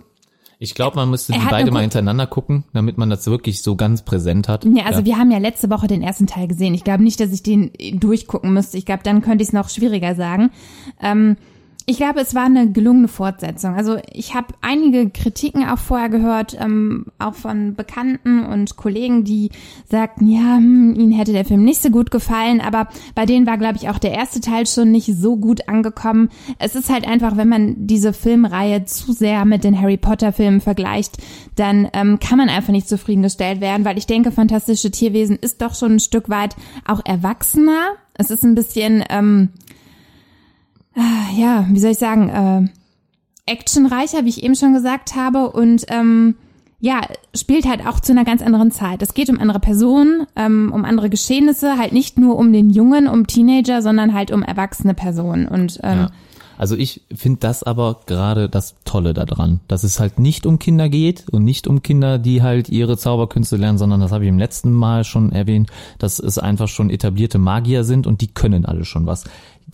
Speaker 2: Ich glaube, man müsste die beide mal hintereinander gucken, damit man das wirklich so ganz präsent hat.
Speaker 3: Ja, also ja. wir haben ja letzte Woche den ersten Teil gesehen. Ich glaube nicht, dass ich den durchgucken müsste. Ich glaube, dann könnte ich es noch schwieriger sagen. Ähm, ich glaube, es war eine gelungene Fortsetzung. Also ich habe einige Kritiken auch vorher gehört, ähm, auch von Bekannten und Kollegen, die sagten, ja, hm, ihnen hätte der Film nicht so gut gefallen, aber bei denen war, glaube ich, auch der erste Teil schon nicht so gut angekommen. Es ist halt einfach, wenn man diese Filmreihe zu sehr mit den Harry Potter-Filmen vergleicht, dann ähm, kann man einfach nicht zufriedengestellt werden, weil ich denke, Fantastische Tierwesen ist doch schon ein Stück weit auch erwachsener. Es ist ein bisschen ähm, ja, wie soll ich sagen, äh, actionreicher, wie ich eben schon gesagt habe, und ähm, ja, spielt halt auch zu einer ganz anderen Zeit. Es geht um andere Personen, ähm, um andere Geschehnisse, halt nicht nur um den Jungen, um Teenager, sondern halt um erwachsene Personen. Und ähm, ja.
Speaker 2: Also ich finde das aber gerade das Tolle daran, dass es halt nicht um Kinder geht und nicht um Kinder, die halt ihre Zauberkünste lernen, sondern das habe ich im letzten Mal schon erwähnt, dass es einfach schon etablierte Magier sind und die können alle schon was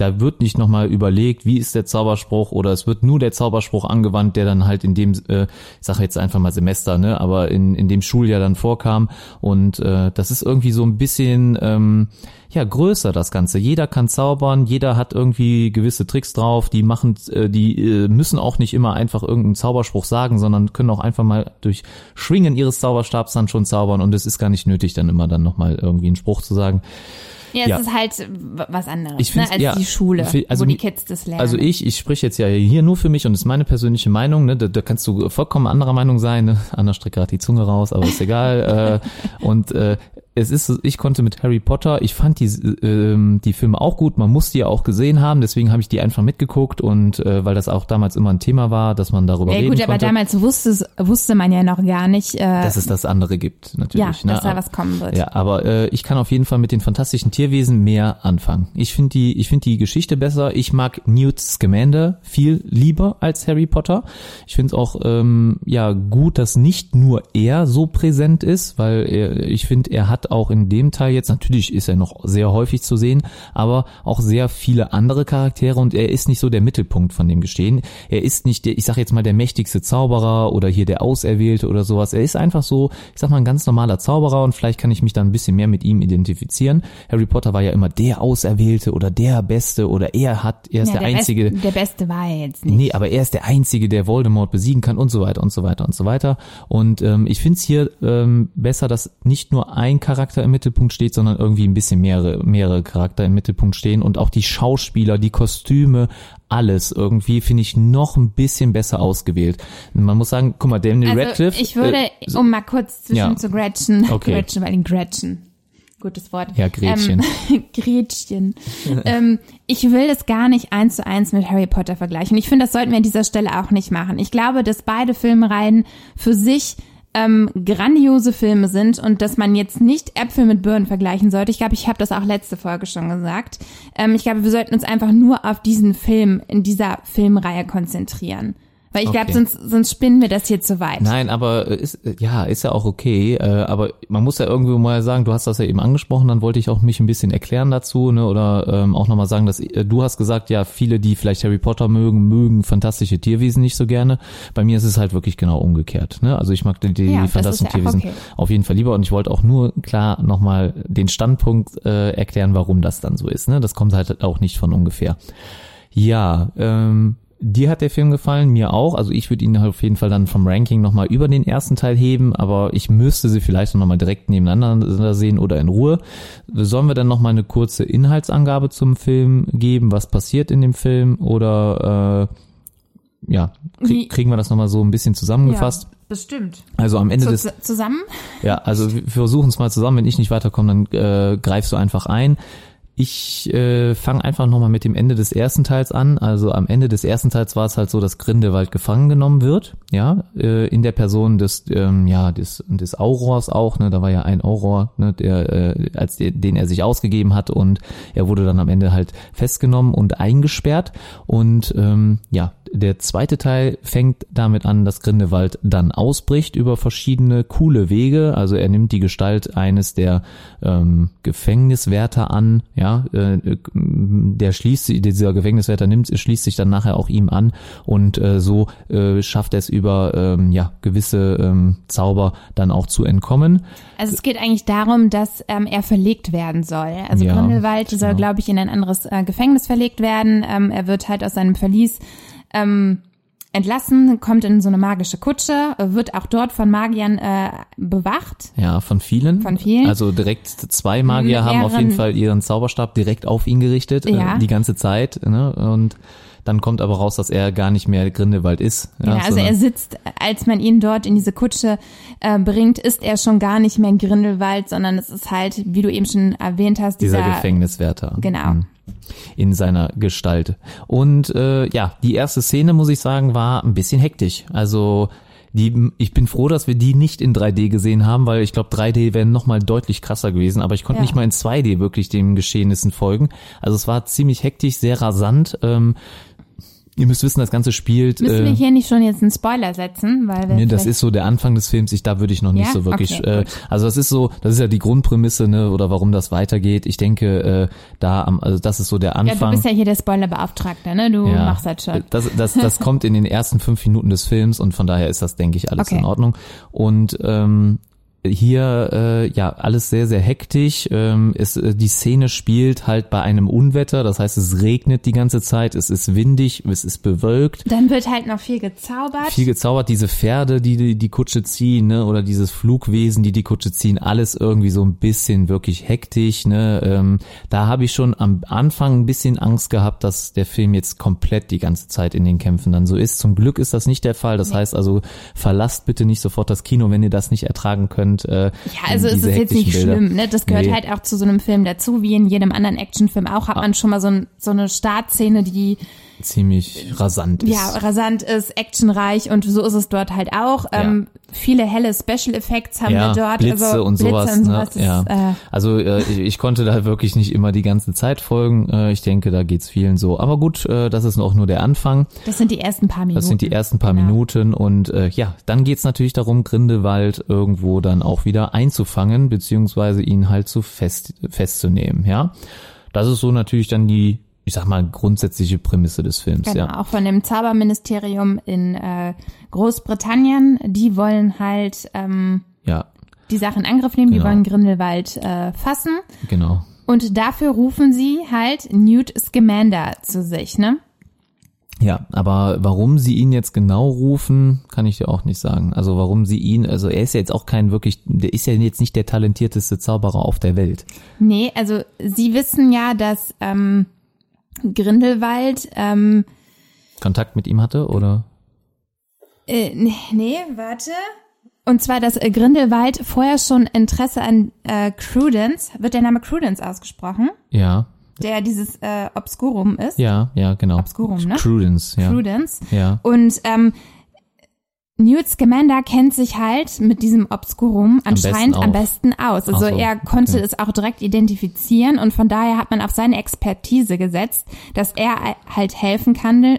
Speaker 2: da wird nicht nochmal überlegt, wie ist der Zauberspruch oder es wird nur der Zauberspruch angewandt, der dann halt in dem, äh, ich sage jetzt einfach mal Semester, ne, aber in, in dem Schuljahr dann vorkam und äh, das ist irgendwie so ein bisschen ähm, ja größer das Ganze. Jeder kann zaubern, jeder hat irgendwie gewisse Tricks drauf, die machen, äh, die äh, müssen auch nicht immer einfach irgendeinen Zauberspruch sagen, sondern können auch einfach mal durch Schwingen ihres Zauberstabs dann schon zaubern und es ist gar nicht nötig, dann immer dann nochmal irgendwie einen Spruch zu sagen.
Speaker 3: Ja, es ja. ist halt was anderes ich ne, als ja, die Schule, also, wo die Kids das lernen.
Speaker 2: Also ich, ich spreche jetzt ja hier nur für mich und das ist meine persönliche Meinung. Ne? Da, da kannst du vollkommen anderer Meinung sein. Ne? Anna streckt gerade die Zunge raus, aber ist egal. äh, und äh, es ist, ich konnte mit Harry Potter, ich fand die, ähm, die Filme auch gut, man muss die ja auch gesehen haben, deswegen habe ich die einfach mitgeguckt und äh, weil das auch damals immer ein Thema war, dass man darüber ja, reden gut, konnte. Ja gut,
Speaker 3: aber damals wusste, wusste man ja noch gar nicht. Äh,
Speaker 2: dass es das andere gibt, natürlich.
Speaker 3: Ja, ne? dass da was kommen wird.
Speaker 2: Ja, aber äh, ich kann auf jeden Fall mit den fantastischen Tierwesen mehr anfangen. Ich finde die, ich finde die Geschichte besser. Ich mag Newt Scamander viel lieber als Harry Potter. Ich finde es auch ähm, ja gut, dass nicht nur er so präsent ist, weil er, ich finde, er hat auch in dem Teil jetzt, natürlich ist er noch sehr häufig zu sehen, aber auch sehr viele andere Charaktere und er ist nicht so der Mittelpunkt von dem Geschehen. Er ist nicht der, ich sag jetzt mal, der mächtigste Zauberer oder hier der Auserwählte oder sowas. Er ist einfach so, ich sag mal, ein ganz normaler Zauberer und vielleicht kann ich mich dann ein bisschen mehr mit ihm identifizieren. Harry Potter war ja immer der Auserwählte oder der Beste oder er hat, er ist ja, der, der, Einzige.
Speaker 3: Best, der Beste war er jetzt nicht.
Speaker 2: Nee, aber er ist der Einzige, der Voldemort besiegen kann und so weiter und so weiter und so weiter. Und ähm, ich finde es hier ähm, besser, dass nicht nur ein Charakter Charakter im Mittelpunkt steht, sondern irgendwie ein bisschen mehrere, mehrere Charakter im Mittelpunkt stehen und auch die Schauspieler, die Kostüme, alles irgendwie finde ich noch ein bisschen besser ausgewählt. Man muss sagen, guck mal, Daniel also Radcliffe.
Speaker 3: Ich würde, äh, um mal kurz zwischen ja. zu Gretchen, okay. Gretchen, weil den Gretchen. Gutes Wort.
Speaker 2: Ja, Gretchen.
Speaker 3: Ähm, Gretchen. ähm, ich will das gar nicht eins zu eins mit Harry Potter vergleichen. Ich finde, das sollten wir an dieser Stelle auch nicht machen. Ich glaube, dass beide Filmreihen für sich ähm, grandiose Filme sind und dass man jetzt nicht Äpfel mit Birnen vergleichen sollte. Ich glaube, ich habe das auch letzte Folge schon gesagt. Ähm, ich glaube, wir sollten uns einfach nur auf diesen Film in dieser Filmreihe konzentrieren. Weil ich okay. glaube, sonst, sonst spinnen wir das hier zu weit.
Speaker 2: Nein, aber ist, ja, ist ja auch okay. Äh, aber man muss ja irgendwie mal sagen, du hast das ja eben angesprochen, dann wollte ich auch mich ein bisschen erklären dazu, ne? Oder ähm, auch nochmal sagen, dass äh, du hast gesagt, ja, viele, die vielleicht Harry Potter mögen, mögen fantastische Tierwesen nicht so gerne. Bei mir ist es halt wirklich genau umgekehrt. Ne? Also ich mag die, die ja, fantastischen ja Tierwesen okay. auf jeden Fall lieber und ich wollte auch nur klar nochmal den Standpunkt äh, erklären, warum das dann so ist. Ne? Das kommt halt auch nicht von ungefähr. Ja, ähm, Dir hat der Film gefallen, mir auch. Also ich würde ihn auf jeden Fall dann vom Ranking nochmal über den ersten Teil heben, aber ich müsste sie vielleicht nochmal direkt nebeneinander sehen oder in Ruhe. Sollen wir dann nochmal eine kurze Inhaltsangabe zum Film geben, was passiert in dem Film oder äh, ja, krieg, kriegen wir das nochmal so ein bisschen zusammengefasst? Ja.
Speaker 3: Bestimmt.
Speaker 2: Also am Ende
Speaker 3: so, des zusammen?
Speaker 2: Ja, also wir versuchen es mal zusammen. Wenn ich nicht weiterkomme, dann äh, greifst du einfach ein. Ich äh, fange einfach nochmal mit dem Ende des ersten Teils an. Also am Ende des ersten Teils war es halt so, dass Grindelwald gefangen genommen wird, ja, äh, in der Person des, ähm, ja, des, des Aurors auch, ne, da war ja ein Auror, ne, der, äh, als der, den er sich ausgegeben hat und er wurde dann am Ende halt festgenommen und eingesperrt und ähm, ja, der zweite Teil fängt damit an, dass Grindelwald dann ausbricht über verschiedene coole Wege. Also er nimmt die Gestalt eines der ähm, Gefängniswärter an, ja, äh, der schließt dieser Gefängniswärter nimmt, schließt sich dann nachher auch ihm an und äh, so äh, schafft er es über ähm, ja gewisse ähm, Zauber dann auch zu entkommen.
Speaker 3: Also es geht eigentlich darum, dass ähm, er verlegt werden soll. Also ja, Grindelwald soll, genau. glaube ich, in ein anderes äh, Gefängnis verlegt werden. Ähm, er wird halt aus seinem Verlies ähm, entlassen, kommt in so eine magische Kutsche, wird auch dort von Magiern äh, bewacht.
Speaker 2: Ja, von vielen.
Speaker 3: Von vielen.
Speaker 2: Also direkt zwei Magier haben auf jeden Fall ihren Zauberstab direkt auf ihn gerichtet, äh, ja. äh, die ganze Zeit. Ne? Und dann kommt aber raus, dass er gar nicht mehr Grindelwald ist.
Speaker 3: Ja, ja also er sitzt, als man ihn dort in diese Kutsche äh, bringt, ist er schon gar nicht mehr Grindelwald, sondern es ist halt, wie du eben schon erwähnt hast,
Speaker 2: dieser, dieser Gefängniswärter.
Speaker 3: Genau. Mhm
Speaker 2: in seiner Gestalt. Und äh, ja, die erste Szene, muss ich sagen, war ein bisschen hektisch. Also die, ich bin froh, dass wir die nicht in 3D gesehen haben, weil ich glaube, 3D wäre noch mal deutlich krasser gewesen. Aber ich konnte ja. nicht mal in 2D wirklich den Geschehnissen folgen. Also es war ziemlich hektisch, sehr rasant. Ähm, Ihr müsst wissen, das Ganze spielt.
Speaker 3: Müssen äh, wir hier nicht schon jetzt einen Spoiler setzen? Weil
Speaker 2: wir nee, das ist so der Anfang des Films. Ich, da würde ich noch nicht ja? so wirklich. Okay, äh, also das ist so, das ist ja die Grundprämisse, ne, oder warum das weitergeht. Ich denke, äh, da am, also das ist so der Anfang. Ja,
Speaker 3: du bist ja hier der Spoilerbeauftragte, ne? Du ja, machst das schon.
Speaker 2: Das, das, das kommt in den ersten fünf Minuten des Films und von daher ist das, denke ich, alles okay. in Ordnung. Und ähm, hier äh, ja alles sehr sehr hektisch. Ähm, es, äh, die Szene spielt halt bei einem Unwetter, das heißt es regnet die ganze Zeit, es ist windig, es ist bewölkt.
Speaker 3: Dann wird halt noch viel gezaubert.
Speaker 2: Viel gezaubert, diese Pferde, die die, die Kutsche ziehen, ne, oder dieses Flugwesen, die die Kutsche ziehen, alles irgendwie so ein bisschen wirklich hektisch. Ne. Ähm, da habe ich schon am Anfang ein bisschen Angst gehabt, dass der Film jetzt komplett die ganze Zeit in den Kämpfen dann so ist. Zum Glück ist das nicht der Fall. Das nee. heißt also, verlasst bitte nicht sofort das Kino, wenn ihr das nicht ertragen könnt und äh,
Speaker 3: ja, also es ist jetzt nicht Bilder. schlimm, ne? Das gehört nee. halt auch zu so einem Film dazu, wie in jedem anderen Actionfilm auch hat man schon mal so, ein, so eine Startszene, die
Speaker 2: ziemlich rasant ist.
Speaker 3: Ja, rasant ist, actionreich und so ist es dort halt auch. Ja. Ähm, viele helle Special Effects haben ja, wir dort.
Speaker 2: Blitze
Speaker 3: also
Speaker 2: und
Speaker 3: Blitze
Speaker 2: sowas. Und sowas ne? ja. Ist, äh, also äh, ich, ich, konnte da wirklich nicht immer die ganze Zeit folgen. Äh, ich denke, da geht's vielen so. Aber gut, äh, das ist auch nur der Anfang.
Speaker 3: Das sind die ersten paar Minuten.
Speaker 2: Das sind die ersten paar genau. Minuten und äh, ja, dann geht's natürlich darum, Grindelwald irgendwo dann auch wieder einzufangen, beziehungsweise ihn halt zu fest, festzunehmen, ja. Das ist so natürlich dann die ich sag mal, grundsätzliche Prämisse des Films.
Speaker 3: Genau,
Speaker 2: ja.
Speaker 3: auch von dem Zauberministerium in äh, Großbritannien. Die wollen halt ähm,
Speaker 2: ja.
Speaker 3: die Sache in Angriff nehmen, genau. die wollen Grindelwald äh, fassen.
Speaker 2: Genau.
Speaker 3: Und dafür rufen sie halt Newt Scamander zu sich, ne?
Speaker 2: Ja, aber warum sie ihn jetzt genau rufen, kann ich dir auch nicht sagen. Also warum sie ihn, also er ist ja jetzt auch kein wirklich, der ist ja jetzt nicht der talentierteste Zauberer auf der Welt.
Speaker 3: Nee, also sie wissen ja, dass ähm, Grindelwald ähm,
Speaker 2: Kontakt mit ihm hatte, oder?
Speaker 3: Äh, nee, nee, warte. Und zwar, dass äh, Grindelwald vorher schon Interesse an äh, Credence, wird der Name Credence ausgesprochen?
Speaker 2: Ja.
Speaker 3: Der dieses äh, Obscurum ist.
Speaker 2: Ja, ja, genau.
Speaker 3: Obscurum, ne?
Speaker 2: Credence, ja.
Speaker 3: Credence.
Speaker 2: Ja.
Speaker 3: Und ähm, Newt Scamander kennt sich halt mit diesem Obscurum anscheinend am besten, am besten aus. Also so, er konnte okay. es auch direkt identifizieren und von daher hat man auf seine Expertise gesetzt, dass er halt helfen kann,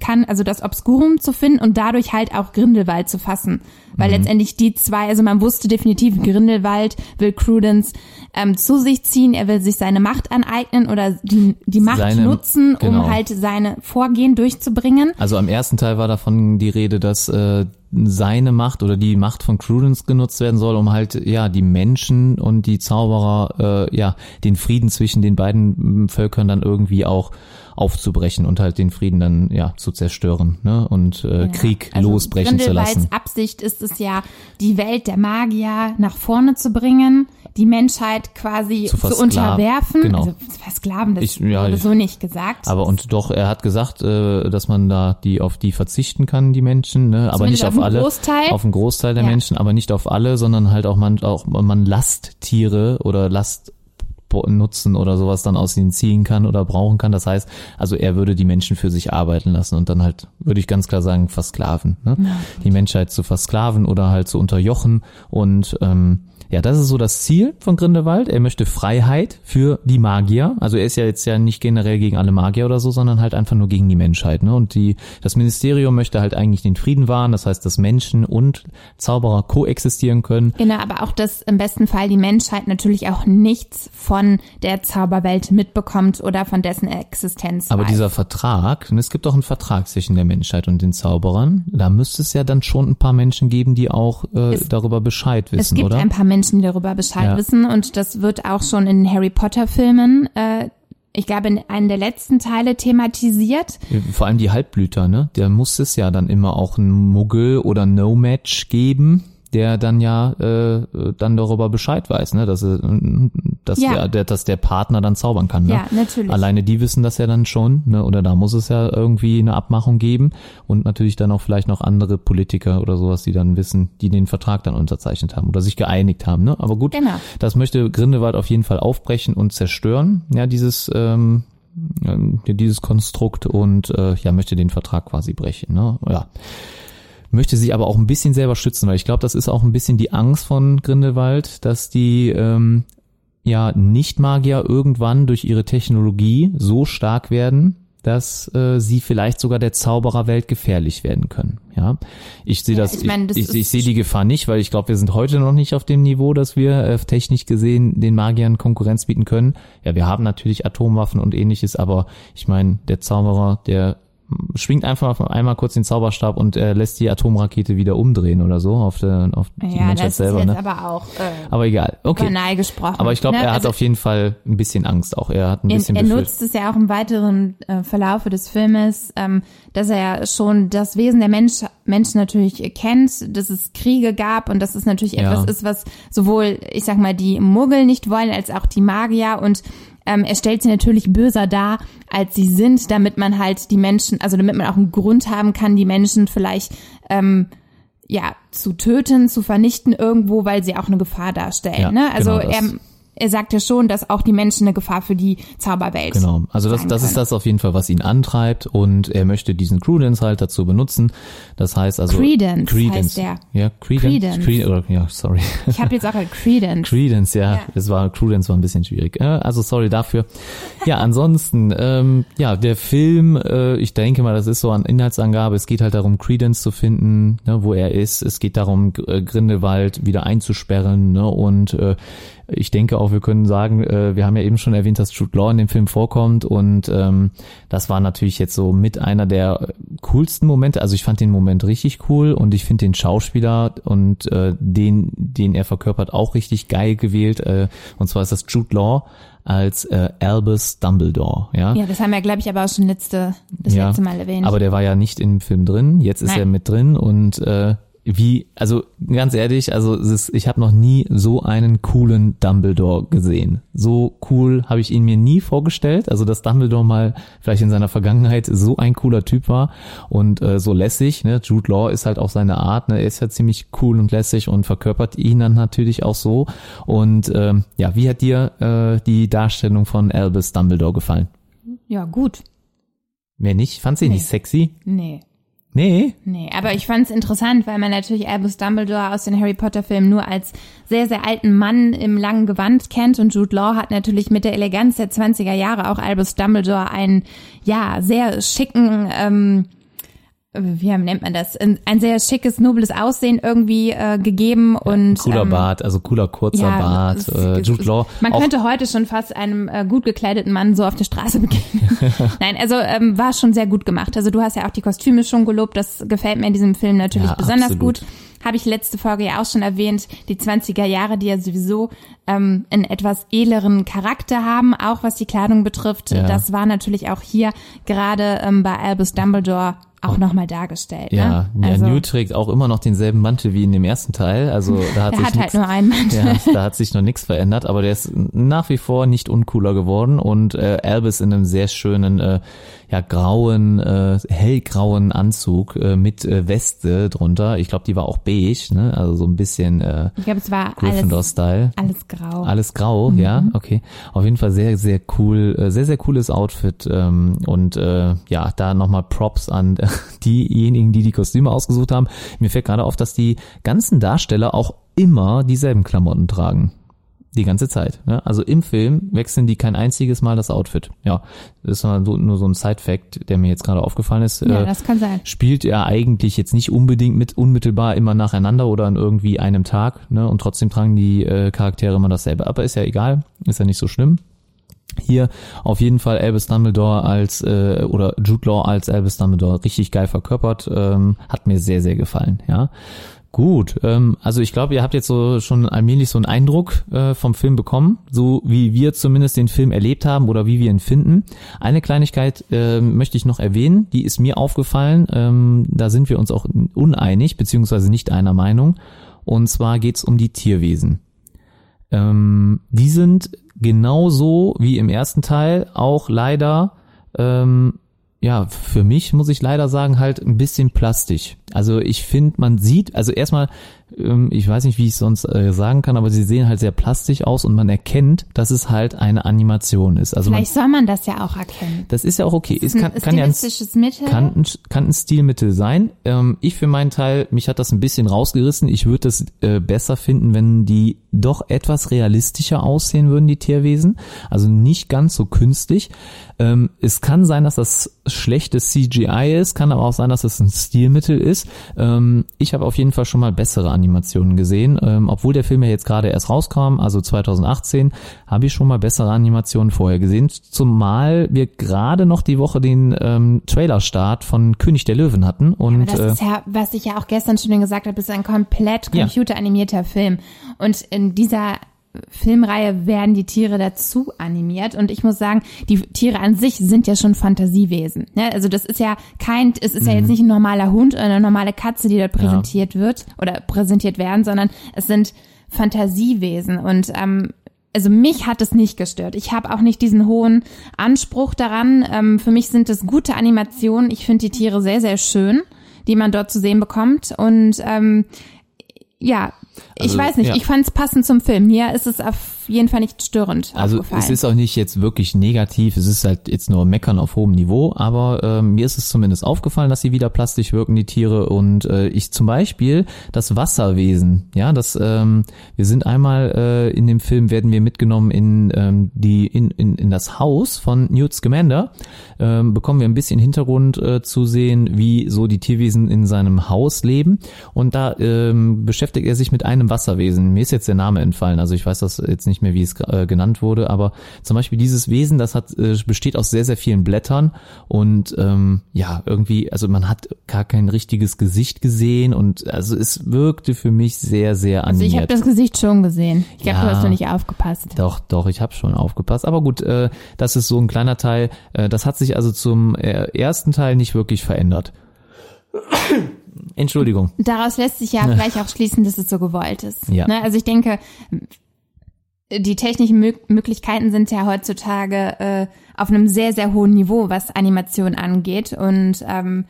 Speaker 3: kann, also das Obscurum zu finden und dadurch halt auch Grindelwald zu fassen. Weil mhm. letztendlich die zwei, also man wusste definitiv, Grindelwald will Prudence ähm, zu sich ziehen, er will sich seine Macht aneignen oder die, die Macht seine, nutzen, genau. um halt seine Vorgehen durchzubringen.
Speaker 2: Also am ersten Teil war davon die Rede, dass äh, seine Macht oder die Macht von Prudence genutzt werden soll, um halt ja die Menschen und die Zauberer äh, ja den Frieden zwischen den beiden Völkern dann irgendwie auch aufzubrechen und halt den Frieden dann ja zu zerstören ne? und äh, ja. Krieg also losbrechen zu lassen.
Speaker 3: Absicht ist es ja, die Welt der Magier nach vorne zu bringen, die Menschheit quasi zu, zu unterwerfen. Genau. Also versklaven, das ich, ja, wurde so nicht gesagt.
Speaker 2: Aber und doch, er hat gesagt, äh, dass man da die auf die verzichten kann, die Menschen, ne? aber nicht auf, auf alle,
Speaker 3: Großteil.
Speaker 2: auf einen Großteil der ja. Menschen, aber nicht auf alle, sondern halt auch man auch man Lasttiere oder Last nutzen oder sowas dann aus ihnen ziehen kann oder brauchen kann. Das heißt, also er würde die Menschen für sich arbeiten lassen und dann halt, würde ich ganz klar sagen, versklaven. Ne? Ja. Die Menschheit zu versklaven oder halt zu unterjochen und ähm, Ja, das ist so das Ziel von Grindelwald. Er möchte Freiheit für die Magier. Also er ist ja jetzt ja nicht generell gegen alle Magier oder so, sondern halt einfach nur gegen die Menschheit. Ne? Und die, das Ministerium möchte halt eigentlich den Frieden wahren. Das heißt, dass Menschen und Zauberer koexistieren können.
Speaker 3: Genau, aber auch, dass im besten Fall die Menschheit natürlich auch nichts von der Zauberwelt mitbekommt oder von dessen Existenz.
Speaker 2: Aber
Speaker 3: weiß.
Speaker 2: dieser Vertrag, es gibt auch einen Vertrag zwischen der Menschheit und den Zauberern. Da müsste es ja dann schon ein paar Menschen geben, die auch äh,
Speaker 3: Es-
Speaker 2: darüber Bescheid wissen,
Speaker 3: es gibt
Speaker 2: oder?
Speaker 3: ein paar Menschen, die darüber Bescheid
Speaker 2: Ja.
Speaker 3: wissen und das wird auch schon in Harry Potter Filmen, äh, ich glaube in einem der letzten Teile thematisiert.
Speaker 2: Vor allem die Halbblüter, ne? Der muss es ja dann immer auch einen Muggel oder No-Match geben, der dann ja äh, dann darüber Bescheid weiß, ne? Dass, er, dass,
Speaker 3: Ja.
Speaker 2: der, der, dass der Partner dann zaubern kann. Ne?
Speaker 3: Ja, natürlich.
Speaker 2: Alleine die wissen das ja dann schon, ne? Oder da muss es ja irgendwie eine Abmachung geben und natürlich dann auch vielleicht noch andere Politiker oder sowas, die dann wissen, die den Vertrag dann unterzeichnet haben oder sich geeinigt haben. Ne? Aber gut,
Speaker 3: Genau.
Speaker 2: das möchte Grindelwald auf jeden Fall aufbrechen und zerstören. Ja, dieses ähm, ähm, dieses Konstrukt und äh, ja möchte den Vertrag quasi brechen. Ne? Ja. Möchte sich aber auch ein bisschen selber schützen, weil ich glaube, das ist auch ein bisschen die Angst von Grindelwald, dass die ähm, ja Nicht-Magier irgendwann durch ihre Technologie so stark werden, dass äh, sie vielleicht sogar der Zaubererwelt gefährlich werden können. Ja, ich sehe
Speaker 3: Ja,
Speaker 2: das,
Speaker 3: ich meine, das
Speaker 2: ich, ich, ich sehe die Gefahr nicht, weil ich glaube, wir sind heute noch nicht auf dem Niveau, dass wir äh, technisch gesehen den Magiern Konkurrenz bieten können. Ja, wir haben natürlich Atomwaffen und ähnliches, aber ich meine, der Zauberer, der schwingt einfach einmal kurz den Zauberstab und äh, lässt die Atomrakete wieder umdrehen oder so auf, der, auf die
Speaker 3: Ja,
Speaker 2: Menschheit
Speaker 3: das
Speaker 2: selber.
Speaker 3: ist jetzt
Speaker 2: ne?
Speaker 3: aber auch äh,
Speaker 2: Aber egal, okay.
Speaker 3: banal gesprochen.
Speaker 2: Aber ich glaube,
Speaker 3: ne?
Speaker 2: er hat
Speaker 3: Also
Speaker 2: auf jeden Fall ein bisschen Angst auch. Er hat ein
Speaker 3: er,
Speaker 2: bisschen
Speaker 3: er
Speaker 2: befürchtet.
Speaker 3: nutzt es ja auch im weiteren äh, Verlaufe des Filmes, ähm, dass er ja schon das Wesen der Mensch, Menschen natürlich kennt, dass es Kriege gab und dass es natürlich
Speaker 2: Ja.
Speaker 3: etwas ist, was sowohl, ich sag mal, die Muggel nicht wollen, als auch die Magier und ähm, er stellt sie natürlich böser dar, als sie sind, damit man halt die Menschen, also damit man auch einen Grund haben kann, die Menschen vielleicht ähm, ja zu töten, zu vernichten irgendwo, weil sie auch eine Gefahr darstellen.
Speaker 2: Ja,
Speaker 3: ne? Also
Speaker 2: genau
Speaker 3: er, er sagt ja schon, dass auch die Menschen eine Gefahr für die Zauberwelt
Speaker 2: Genau, also das, das ist das auf jeden Fall, was ihn antreibt und er möchte diesen Credence halt dazu benutzen. Das heißt also
Speaker 3: Credence
Speaker 2: Credence.
Speaker 3: heißt der.
Speaker 2: Ja, Credence.
Speaker 3: Credence.
Speaker 2: Cre- oder, ja, sorry.
Speaker 3: Ich habe jetzt auch ein Credence.
Speaker 2: Credence, ja,
Speaker 3: Ja.
Speaker 2: das war Credence war ein bisschen schwierig. Äh, Also sorry dafür. Ja, ansonsten, ähm, ja, der Film, äh, ich denke mal, das ist so an Inhaltsangabe. Es geht halt darum, Credence zu finden, ne, wo er ist. Es geht darum, äh, Grindelwald wieder einzusperren. Ne, und äh, ich denke auch, wir können sagen, äh, wir haben ja eben schon erwähnt, dass Jude Law in dem Film vorkommt und ähm, das war natürlich jetzt so mit einer der coolsten Momente. Also ich fand den Moment richtig cool und ich finde den Schauspieler und äh, den, den er verkörpert, auch richtig geil gewählt. Äh, und zwar ist das Jude Law als äh, Albus Dumbledore. Ja,
Speaker 3: Ja, das haben wir, glaube ich, aber auch schon letzte, das
Speaker 2: Ja,
Speaker 3: letzte Mal erwähnt.
Speaker 2: aber der war ja nicht im Film drin. Jetzt ist
Speaker 3: Nein.
Speaker 2: er mit drin und äh, wie, also ganz ehrlich, also ist, ich habe noch nie so einen coolen Dumbledore gesehen. So cool habe ich ihn mir nie vorgestellt. Also dass Dumbledore mal vielleicht in seiner Vergangenheit so ein cooler Typ war und äh, so lässig. Ne? Jude Law ist halt auch seine Art. Ne? Er ist ja ziemlich cool und lässig und verkörpert ihn dann natürlich auch so. Und ähm, ja, wie hat dir äh, die Darstellung von Albus Dumbledore gefallen?
Speaker 3: ja, gut.
Speaker 2: Wer nicht? Fand sie
Speaker 3: Nee.
Speaker 2: nicht sexy?
Speaker 3: Nee.
Speaker 2: Nee.
Speaker 3: Nee, aber ich fand's interessant, weil man natürlich Albus Dumbledore aus den Harry Potter Filmen nur als sehr, sehr alten Mann im langen Gewand kennt und Jude Law hat natürlich mit der Eleganz der 20er Jahre auch Albus Dumbledore einen, ja, sehr schicken, ähm, wie nennt man das, ein, sehr schickes, nobles Aussehen irgendwie äh, gegeben und
Speaker 2: Cooler
Speaker 3: ähm,
Speaker 2: Bart, also cooler kurzer
Speaker 3: ja,
Speaker 2: Bart.
Speaker 3: es-
Speaker 2: Äh, Jude Law.
Speaker 3: Man
Speaker 2: auch,
Speaker 3: könnte heute schon fast einem äh, gut gekleideten Mann so auf der Straße begegnen. Nein, also ähm, war schon sehr gut gemacht. Also du hast ja auch die Kostüme schon gelobt. Das gefällt mir in diesem Film natürlich
Speaker 2: Ja,
Speaker 3: besonders
Speaker 2: absolut.
Speaker 3: gut. Habe ich letzte Folge ja auch schon erwähnt. Die 20er Jahre, die ja sowieso ähm, einen etwas edleren Charakter haben, auch was die Kleidung betrifft.
Speaker 2: Ja.
Speaker 3: Das war natürlich auch hier gerade ähm, bei Albus Dumbledore auch nochmal dargestellt.
Speaker 2: ja,
Speaker 3: ne?
Speaker 2: ja,
Speaker 3: also,
Speaker 2: Newt trägt auch immer noch denselben Mantel wie in dem ersten Teil. Also da hat sich
Speaker 3: hat halt
Speaker 2: nichts,
Speaker 3: nur einen Mantel.
Speaker 2: ja, da hat sich noch nichts verändert, aber der ist nach wie vor nicht uncooler geworden und äh, Albus in einem sehr schönen, äh, ja grauen, äh, hellgrauen Anzug äh, mit äh, Weste drunter. Ich glaube, die war auch beige, ne? Also so ein bisschen äh,
Speaker 3: Ich glaube, es war alles, alles grau.
Speaker 2: Alles grau, ja, okay. Auf jeden Fall sehr, sehr cool, äh, sehr, sehr cooles Outfit ähm, und äh, ja, da nochmal Props an diejenigen, die die Kostüme ausgesucht haben. Mir fällt gerade auf, dass die ganzen Darsteller auch immer dieselben Klamotten tragen. Die ganze Zeit. Ne? Also im Film wechseln die kein einziges Mal das Outfit. Ja, das ist nur so ein Side-Fact, der mir jetzt gerade aufgefallen ist.
Speaker 3: Ja, äh, das kann sein.
Speaker 2: Spielt er eigentlich jetzt nicht unbedingt mit unmittelbar immer nacheinander oder an irgendwie einem Tag. Ne? Und trotzdem tragen die äh, Charaktere immer dasselbe. Aber ist ja egal, ist ja nicht so schlimm. Hier auf jeden Fall Albus Dumbledore als äh, oder Jude Law als Albus Dumbledore richtig geil verkörpert, ähm, hat mir sehr sehr gefallen, ja. Gut, ähm, also ich glaube, ihr habt jetzt so schon allmählich so einen Eindruck äh, vom Film bekommen, so wie wir zumindest den Film erlebt haben oder wie wir ihn finden. Eine Kleinigkeit äh, möchte ich noch erwähnen, die ist mir aufgefallen. Ähm, da sind wir uns auch uneinig beziehungsweise nicht einer Meinung. Und zwar geht's um die Tierwesen. Ähm, die sind genauso wie im ersten Teil auch leider ähm, ja, für mich muss ich leider sagen, halt ein bisschen plastisch. Also ich finde, man sieht, also erstmal ähm, ich weiß nicht, wie ich sonst äh, sagen kann, aber sie sehen halt sehr plastisch aus und man erkennt, dass es halt eine Animation ist. Also
Speaker 3: Vielleicht man, soll man das ja auch erkennen.
Speaker 2: Das ist ja auch okay. Es kann, kann ja ein, Mittel. Kann, ein, kann ein Stilmittel sein. Ähm, ich für meinen Teil, mich hat das ein bisschen rausgerissen. Ich würde es äh, besser finden, wenn die doch etwas realistischer aussehen würden, die Tierwesen. Also nicht ganz so künstlich. Ähm, es kann sein, dass das schlechtes CGI ist, kann aber auch sein, dass es ein Stilmittel ist. Ähm, ich habe auf jeden Fall schon mal bessere Animationen gesehen. Ähm, obwohl der Film ja jetzt gerade erst rauskam, also 2018, habe ich schon mal bessere Animationen vorher gesehen. Zumal wir gerade noch die Woche den ähm, Trailerstart von König der Löwen hatten. Und,
Speaker 3: ja, das ist ja, was ich ja auch gestern schon gesagt habe, ist ein komplett computeranimierter ja. Film. Und in dieser Filmreihe werden die Tiere dazu animiert und ich muss sagen, die Tiere an sich sind ja schon Fantasiewesen. Ne? Also das ist ja kein, es ist mhm. ja jetzt mhm. nicht ein normaler Hund oder eine normale Katze, die dort präsentiert ja. wird oder präsentiert werden, sondern es sind Fantasiewesen und ähm, also mich hat es nicht gestört. Ich habe auch nicht diesen hohen Anspruch daran. Ähm, für mich sind es gute Animationen. Ich finde die Tiere sehr, sehr schön, die man dort zu sehen bekommt. Und ähm, ja, also, ich weiß nicht, ja. ich fand es passend zum Film. Mir ist es auf jeden Fall nicht störend.
Speaker 2: Also es ist auch nicht jetzt wirklich negativ, es ist halt jetzt nur Meckern auf hohem Niveau, aber äh, mir ist es zumindest aufgefallen, dass sie wieder plastisch wirken, die Tiere. Und äh, ich zum Beispiel das Wasserwesen, ja, das ähm, wir sind einmal äh, in dem Film werden wir mitgenommen in ähm, die in, in, in das Haus von Newt Scamander, ähm, bekommen wir ein bisschen Hintergrund äh, zu sehen, wie so die Tierwesen in seinem Haus leben. Und da ähm, beschäftigt er sich mit einem Wasserwesen. Mir ist jetzt der Name entfallen, also ich weiß das jetzt nicht nicht mehr, wie es äh, genannt wurde, aber zum Beispiel dieses Wesen, das hat äh, besteht aus sehr, sehr vielen Blättern und ähm, ja, irgendwie, also man hat gar kein richtiges Gesicht gesehen und also es wirkte für mich sehr, sehr animiert. Also
Speaker 3: ich habe das Gesicht schon gesehen. Ich glaube, ja, du hast noch nicht aufgepasst.
Speaker 2: Doch, doch, ich habe schon aufgepasst. Aber gut, äh, das ist so ein kleiner Teil. Äh, das hat sich also zum äh, ersten Teil nicht wirklich verändert. Entschuldigung.
Speaker 3: Daraus lässt sich ja gleich auch schließen, dass es so gewollt ist. Ja. Ne? Also ich denke, die technischen Möglichkeiten sind ja heutzutage äh, auf einem sehr, sehr hohen Niveau, was Animation angeht. Und ähm,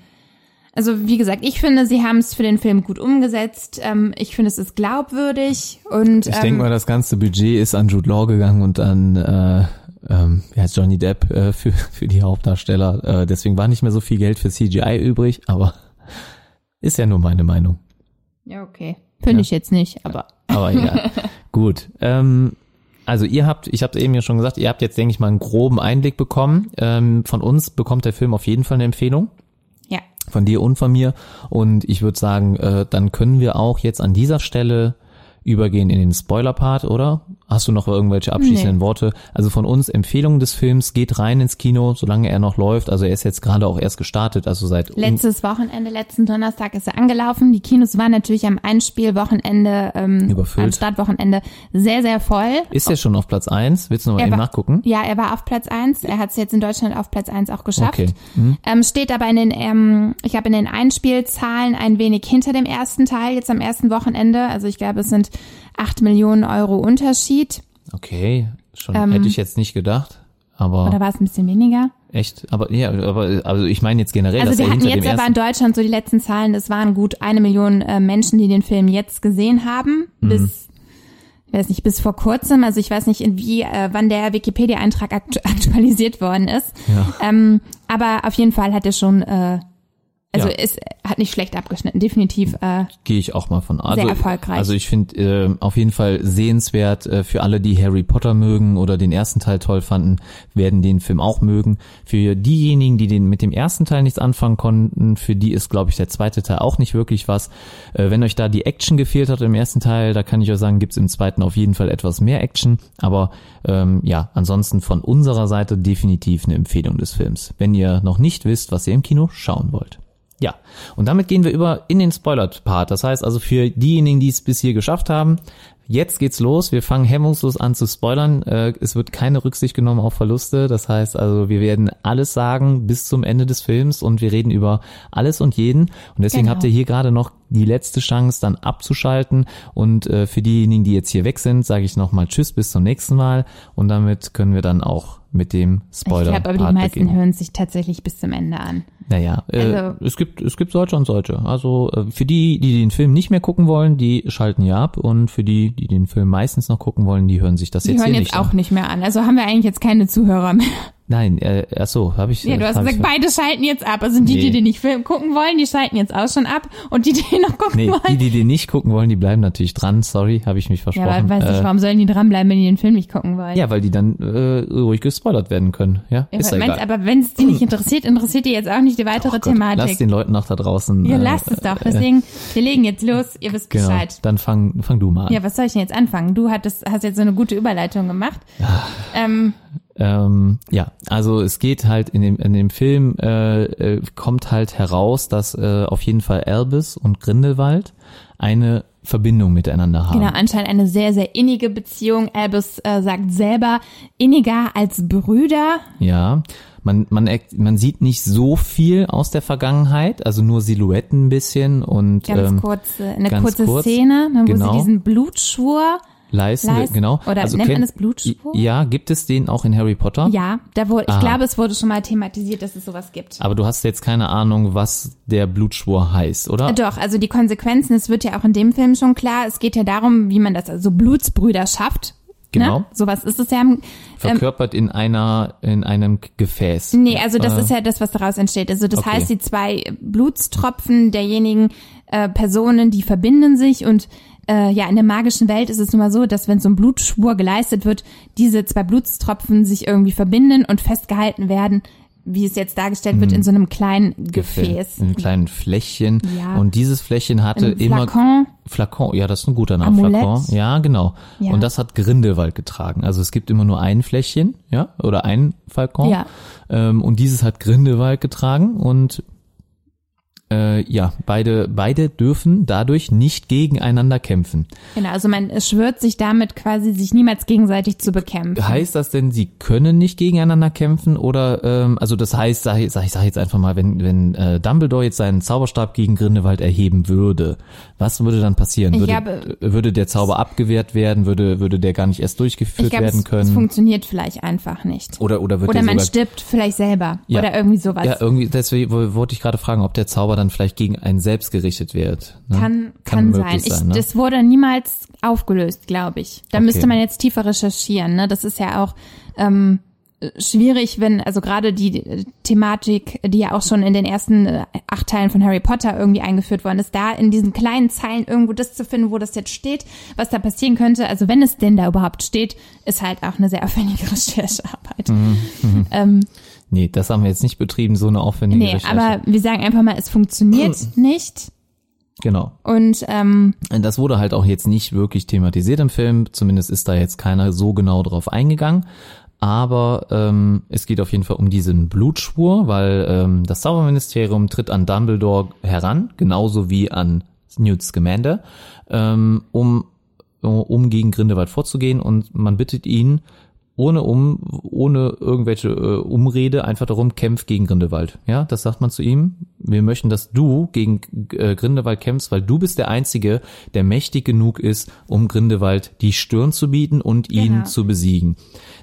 Speaker 3: also wie gesagt, ich finde, sie haben es für den Film gut umgesetzt. Ähm, ich finde, es ist glaubwürdig. Und
Speaker 2: ich ähm, denke mal, das ganze Budget ist an Jude Law gegangen und an äh, ähm, ja, Johnny Depp äh, für, für die Hauptdarsteller. Äh, deswegen war nicht mehr so viel Geld für CGI übrig, aber ist ja nur meine Meinung.
Speaker 3: Ja, okay. Finde ja. ich jetzt nicht, aber.
Speaker 2: Aber ja, gut. Ähm, also ihr habt, ich habe eben ja schon gesagt, ihr habt jetzt, denke ich mal, einen groben Einblick bekommen. Ähm, von uns bekommt der Film auf jeden Fall eine Empfehlung.
Speaker 3: Ja.
Speaker 2: Von dir und von mir. Und ich würde sagen, äh, dann können wir auch jetzt an dieser Stelle übergehen in den Spoiler-Part, oder? Hast du noch irgendwelche abschließenden nee. Worte? Also von uns Empfehlung des Films, geht rein ins Kino, solange er noch läuft. Also er ist jetzt gerade auch erst gestartet, also seit
Speaker 3: letztes Wochenende, letzten Donnerstag ist er angelaufen. Die Kinos waren natürlich am Einspielwochenende, ähm, Überfüllt. am Startwochenende sehr sehr voll.
Speaker 2: Ist er schon auf Platz eins? Willst du noch mal eben nachgucken?
Speaker 3: Ja, er war auf Platz eins. Er hat es jetzt in Deutschland auf Platz eins auch geschafft. Okay. Mhm. Ähm, steht aber in den, ähm, ich habe in den Einspielzahlen ein wenig hinter dem ersten Teil jetzt am ersten Wochenende. Also ich glaube, es sind acht Millionen Euro Unterschied.
Speaker 2: Okay, schon ähm, hätte ich jetzt nicht gedacht. Aber
Speaker 3: oder war es ein bisschen weniger?
Speaker 2: Echt? Aber ja, aber also ich meine jetzt generell.
Speaker 3: Also
Speaker 2: wir
Speaker 3: hatten jetzt aber in Deutschland so die letzten Zahlen. Es waren gut eine Million äh, Menschen, die den Film jetzt gesehen haben. Mhm. Bis ich weiß nicht, bis vor kurzem, also ich weiß nicht, in wie, äh, wann der Wikipedia-Eintrag aktu aktualisiert worden ist. Ja. Ähm, aber auf jeden Fall hat er schon äh, Also
Speaker 2: Ja.
Speaker 3: es hat nicht schlecht abgeschnitten, definitiv. Äh,
Speaker 2: Gehe ich auch mal von. Also,
Speaker 3: Sehr erfolgreich.
Speaker 2: Also ich finde äh, auf jeden Fall sehenswert äh, für alle, die Harry Potter mögen oder den ersten Teil toll fanden, werden den Film auch mögen. Für diejenigen, die den mit dem ersten Teil nichts anfangen konnten, für die ist, glaube ich, der zweite Teil auch nicht wirklich was. Äh, wenn euch da die Action gefehlt hat im ersten Teil, da kann ich euch sagen, gibt's im zweiten auf jeden Fall etwas mehr Action. Aber ähm, ja, ansonsten von unserer Seite definitiv eine Empfehlung des Films, wenn ihr noch nicht wisst, was ihr im Kino schauen wollt. Ja, und damit gehen wir über in den Spoiler-Part. Das heißt also für diejenigen, die es bis hier geschafft haben, jetzt geht's los. Wir fangen hemmungslos an zu spoilern. Äh, Es wird keine Rücksicht genommen auf Verluste. Das heißt also, wir werden alles sagen bis zum Ende des Films und wir reden über alles und jeden. Und deswegen
Speaker 3: Genau.
Speaker 2: habt ihr hier gerade noch die letzte Chance, dann abzuschalten. Und äh, für diejenigen, die jetzt hier weg sind, sage ich nochmal Tschüss, bis zum nächsten Mal. Und damit können wir dann auch mit dem
Speaker 3: ich
Speaker 2: Spoiler
Speaker 3: glaube, aber die meisten
Speaker 2: beginnen.
Speaker 3: hören sich tatsächlich bis zum Ende an.
Speaker 2: Naja, äh,
Speaker 3: Also-
Speaker 2: es gibt es gibt solche und solche. Also äh, für die, die den Film nicht mehr gucken wollen, die schalten hier ab und für die, die den Film meistens noch gucken wollen, die hören sich das
Speaker 3: Die
Speaker 2: jetzt
Speaker 3: hören
Speaker 2: hier
Speaker 3: jetzt
Speaker 2: nicht
Speaker 3: auch
Speaker 2: an.
Speaker 3: nicht mehr an. Also haben wir eigentlich jetzt keine Zuhörer mehr.
Speaker 2: Nein, äh, ach so, habe ich.
Speaker 3: Ja, du
Speaker 2: äh,
Speaker 3: hast
Speaker 2: hab
Speaker 3: gesagt, beide schalten jetzt ab. Also die,
Speaker 2: Nee.
Speaker 3: die den nicht Film gucken wollen, die schalten jetzt auch schon ab. Und die, die noch gucken
Speaker 2: Nee, die,
Speaker 3: wollen.
Speaker 2: die den nicht gucken wollen, die bleiben natürlich dran. Sorry, habe ich mich
Speaker 3: Ja,
Speaker 2: versprochen.
Speaker 3: aber weiß nicht,
Speaker 2: äh,
Speaker 3: warum sollen die dranbleiben, wenn die den Film nicht gucken wollen?
Speaker 2: ja, weil die dann äh, ruhig gespoilert werden können. Ja,
Speaker 3: Ja,
Speaker 2: ist ja
Speaker 3: meinst,
Speaker 2: egal.
Speaker 3: aber wenn es die nicht interessiert, interessiert die jetzt auch nicht die weitere
Speaker 2: Oh Gott,
Speaker 3: Thematik.
Speaker 2: Lass den Leuten noch da draußen.
Speaker 3: ja,
Speaker 2: äh,
Speaker 3: lasst es doch. Deswegen, wir legen jetzt los. Ihr wisst
Speaker 2: Genau,
Speaker 3: Bescheid.
Speaker 2: dann fang, fang du mal an.
Speaker 3: Ja, was soll ich denn jetzt anfangen? Du hattest, hast jetzt so eine gute Überleitung gemacht. Ähm,
Speaker 2: Ähm, ja, also es geht halt in dem in dem Film äh, äh, kommt halt heraus, dass äh, auf jeden Fall Albus und Grindelwald eine Verbindung miteinander haben.
Speaker 3: genau, anscheinend eine sehr, sehr innige Beziehung. Albus äh, sagt selber, inniger als Brüder.
Speaker 2: Ja, man man man sieht nicht so viel aus der Vergangenheit, also nur Silhouetten ein bisschen und
Speaker 3: Ganz
Speaker 2: ähm,
Speaker 3: kurze, eine
Speaker 2: ganz
Speaker 3: kurze
Speaker 2: kurz,
Speaker 3: Szene, ne, wo
Speaker 2: genau.
Speaker 3: sie diesen Blutschwur,
Speaker 2: Leisten,
Speaker 3: Leist-
Speaker 2: genau.
Speaker 3: oder
Speaker 2: also
Speaker 3: nennt man das Blutschwur?
Speaker 2: Ja, gibt es den auch in Harry Potter?
Speaker 3: ja, da wurde, ich
Speaker 2: Aha.
Speaker 3: glaube, es wurde schon mal thematisiert, dass es sowas gibt.
Speaker 2: Aber du hast jetzt keine Ahnung, was der Blutschwur heißt, oder?
Speaker 3: Doch, also die Konsequenzen, es wird ja auch in dem Film schon klar, es geht ja darum, wie man das, also Blutsbrüder schafft.
Speaker 2: Genau.
Speaker 3: Ne? Sowas ist es ja. Ähm,
Speaker 2: Verkörpert in einer in einem Gefäß.
Speaker 3: nee, also das
Speaker 2: Äh,
Speaker 3: ist ja das, was daraus entsteht. Also das
Speaker 2: okay.
Speaker 3: heißt, die zwei Blutstropfen derjenigen äh, Personen, die verbinden sich und äh, ja, in der magischen Welt ist es nun mal so, dass wenn so ein Blutschwur geleistet wird, diese zwei Blutstropfen sich irgendwie verbinden und festgehalten werden, wie es jetzt dargestellt
Speaker 2: Mhm.
Speaker 3: wird, in so einem kleinen Gefäß.
Speaker 2: In einem kleinen Fläschchen.
Speaker 3: Ja.
Speaker 2: Und dieses Fläschchen hatte
Speaker 3: Ein
Speaker 2: immer
Speaker 3: Flakon.
Speaker 2: Flakon, ja, das ist ein guter Name,
Speaker 3: Amulett.
Speaker 2: Flakon. Ja, genau.
Speaker 3: Ja.
Speaker 2: Und das hat Grindelwald getragen. Also es gibt immer nur ein Fläschchen, ja, oder ein Falkon.
Speaker 3: Ja.
Speaker 2: Ähm, und dieses hat Grindelwald getragen und äh, ja, beide, beide dürfen dadurch nicht gegeneinander kämpfen.
Speaker 3: Genau, also man schwört sich damit quasi, sich niemals gegenseitig zu bekämpfen.
Speaker 2: Heißt das denn, sie können nicht gegeneinander kämpfen oder ähm, also das heißt, sag, ich- sag, ich sag jetzt einfach mal, wenn wenn äh, Dumbledore jetzt seinen Zauberstab gegen Grindelwald erheben würde, was würde dann passieren? Würde,
Speaker 3: glaube-
Speaker 2: äh, würde der Zauber abgewehrt werden? Würde würde der gar nicht erst durchgeführt
Speaker 3: glaube,
Speaker 2: werden
Speaker 3: es, es
Speaker 2: können?
Speaker 3: funktioniert vielleicht einfach nicht.
Speaker 2: Oder oder wird
Speaker 3: Oder
Speaker 2: der
Speaker 3: man
Speaker 2: sogar
Speaker 3: stirbt vielleicht selber.
Speaker 2: Ja.
Speaker 3: Oder irgendwie sowas.
Speaker 2: ja irgendwie deswegen wo- wollte ich gerade fragen, ob der Zauber dann vielleicht gegen einen selbst gerichtet wird. Ne?
Speaker 3: Kann, kann, sein.
Speaker 2: möglich
Speaker 3: Ich,
Speaker 2: sein, ne?
Speaker 3: Das wurde niemals aufgelöst, glaube ich. Da
Speaker 2: Okay.
Speaker 3: müsste man jetzt tiefer recherchieren. Ne? Das ist ja auch ähm, schwierig, wenn, also gerade die Thematik, die ja auch schon in den ersten äh, acht Teilen von Harry Potter irgendwie eingeführt worden ist, da in diesen kleinen Zeilen irgendwo das zu finden, wo das jetzt steht, was da passieren könnte, also wenn es denn da überhaupt steht, ist halt auch eine sehr aufwendige Recherchearbeit.
Speaker 2: Mhm,
Speaker 3: Ähm,
Speaker 2: Nee, das haben wir jetzt nicht betrieben, so eine aufwendige
Speaker 3: nee,
Speaker 2: Recherche.
Speaker 3: aber wir sagen einfach mal, es funktioniert nicht.
Speaker 2: genau.
Speaker 3: Und ähm,
Speaker 2: Das wurde halt auch jetzt nicht wirklich thematisiert im Film, zumindest ist da jetzt keiner so genau drauf eingegangen. Aber ähm, es geht auf jeden Fall um diesen Blutschwur, weil ähm, das Zauberministerium tritt an Dumbledore heran, genauso wie an Newt Scamander, ähm, um, um gegen Grindelwald vorzugehen und man bittet ihn, ohne um, ohne irgendwelche äh, Umrede einfach darum, kämpf gegen Grindelwald. Ja, das sagt man zu ihm. Wir möchten, dass du gegen äh, Grindelwald kämpfst, weil du bist der Einzige, der mächtig genug ist, um Grindelwald die Stirn zu bieten und ihn
Speaker 3: Genau.
Speaker 2: zu besiegen.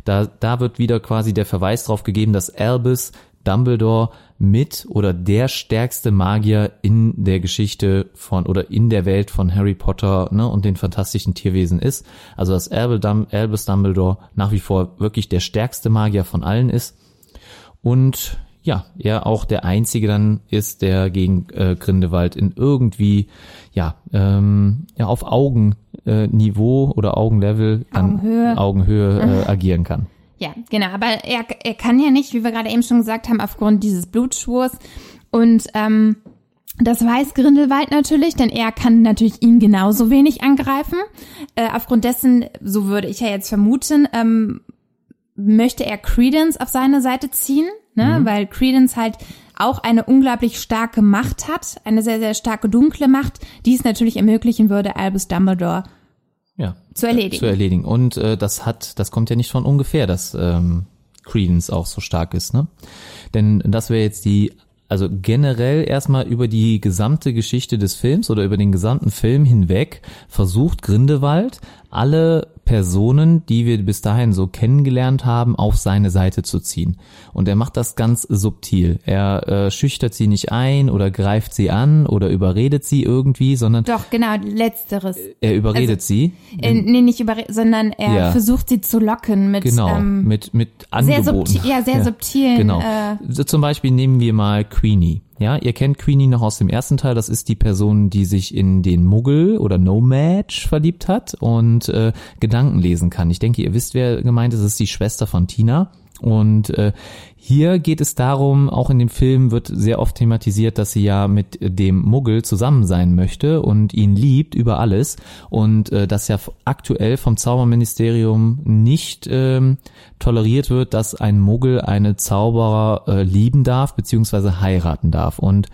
Speaker 2: Da, da wird wieder quasi der Verweis drauf gegeben, dass Albus Dumbledore mit oder der stärkste Magier in der Geschichte von oder in der Welt von Harry Potter ne, und den fantastischen Tierwesen ist. Also dass Albus Dum- Albus Dumbledore nach wie vor wirklich der stärkste Magier von allen ist. Und ja, er auch der Einzige dann ist, der gegen äh, Grindelwald in irgendwie, ja, ähm, ja auf Augenniveau äh, oder Augenlevel,
Speaker 3: Augenhöhe,
Speaker 2: Augenhöhe äh, agieren kann.
Speaker 3: Ja, genau, aber er, er kann ja nicht, wie wir gerade eben schon gesagt haben, aufgrund dieses Blutschwurs und ähm, das weiß Grindelwald natürlich, denn er kann natürlich ihn genauso wenig angreifen. Äh, aufgrund dessen, so würde ich ja jetzt vermuten, ähm, möchte er Credence auf seine Seite ziehen, ne? Mhm. weil Credence halt auch eine unglaublich starke Macht hat, eine sehr, sehr starke dunkle Macht, die es natürlich ermöglichen würde, Albus Dumbledore
Speaker 2: ja,
Speaker 3: zu erledigen.
Speaker 2: Zu erledigen. Und äh, das hat, das kommt ja nicht von ungefähr, dass ähm, Credence auch so stark ist, ne? Denn das wäre jetzt die also generell erstmal über die gesamte Geschichte des Films oder über den gesamten Film hinweg versucht Grindewald alle Personen, die wir bis dahin so kennengelernt haben, auf seine Seite zu ziehen. Und er macht das ganz subtil. Er äh, schüchtert sie nicht ein oder greift sie an oder überredet sie irgendwie, sondern
Speaker 3: doch genau letzteres.
Speaker 2: Er überredet also, sie.
Speaker 3: Äh, nee, nicht überredet, sondern er ja. versucht sie zu locken mit
Speaker 2: genau ähm, mit mit Angeboten.
Speaker 3: Sehr subtil, ja, sehr ja, subtilen.
Speaker 2: Genau. Äh, so zum Beispiel nehmen wir mal Queenie. Ja, ihr kennt Queenie noch aus dem ersten Teil. Das ist die Person, die sich in den Muggel oder No Match verliebt hat und äh, Gedanken lesen kann. Ich denke, ihr wisst, wer gemeint ist. Das ist die Schwester von Tina. Und äh, hier geht es darum, auch in dem Film wird sehr oft thematisiert, dass sie ja mit dem Muggel zusammen sein möchte und ihn liebt über alles und äh, dass ja aktuell vom Zauberministerium nicht ähm, toleriert wird, dass ein Muggel eine Zauberer äh, lieben darf beziehungsweise heiraten darf. Und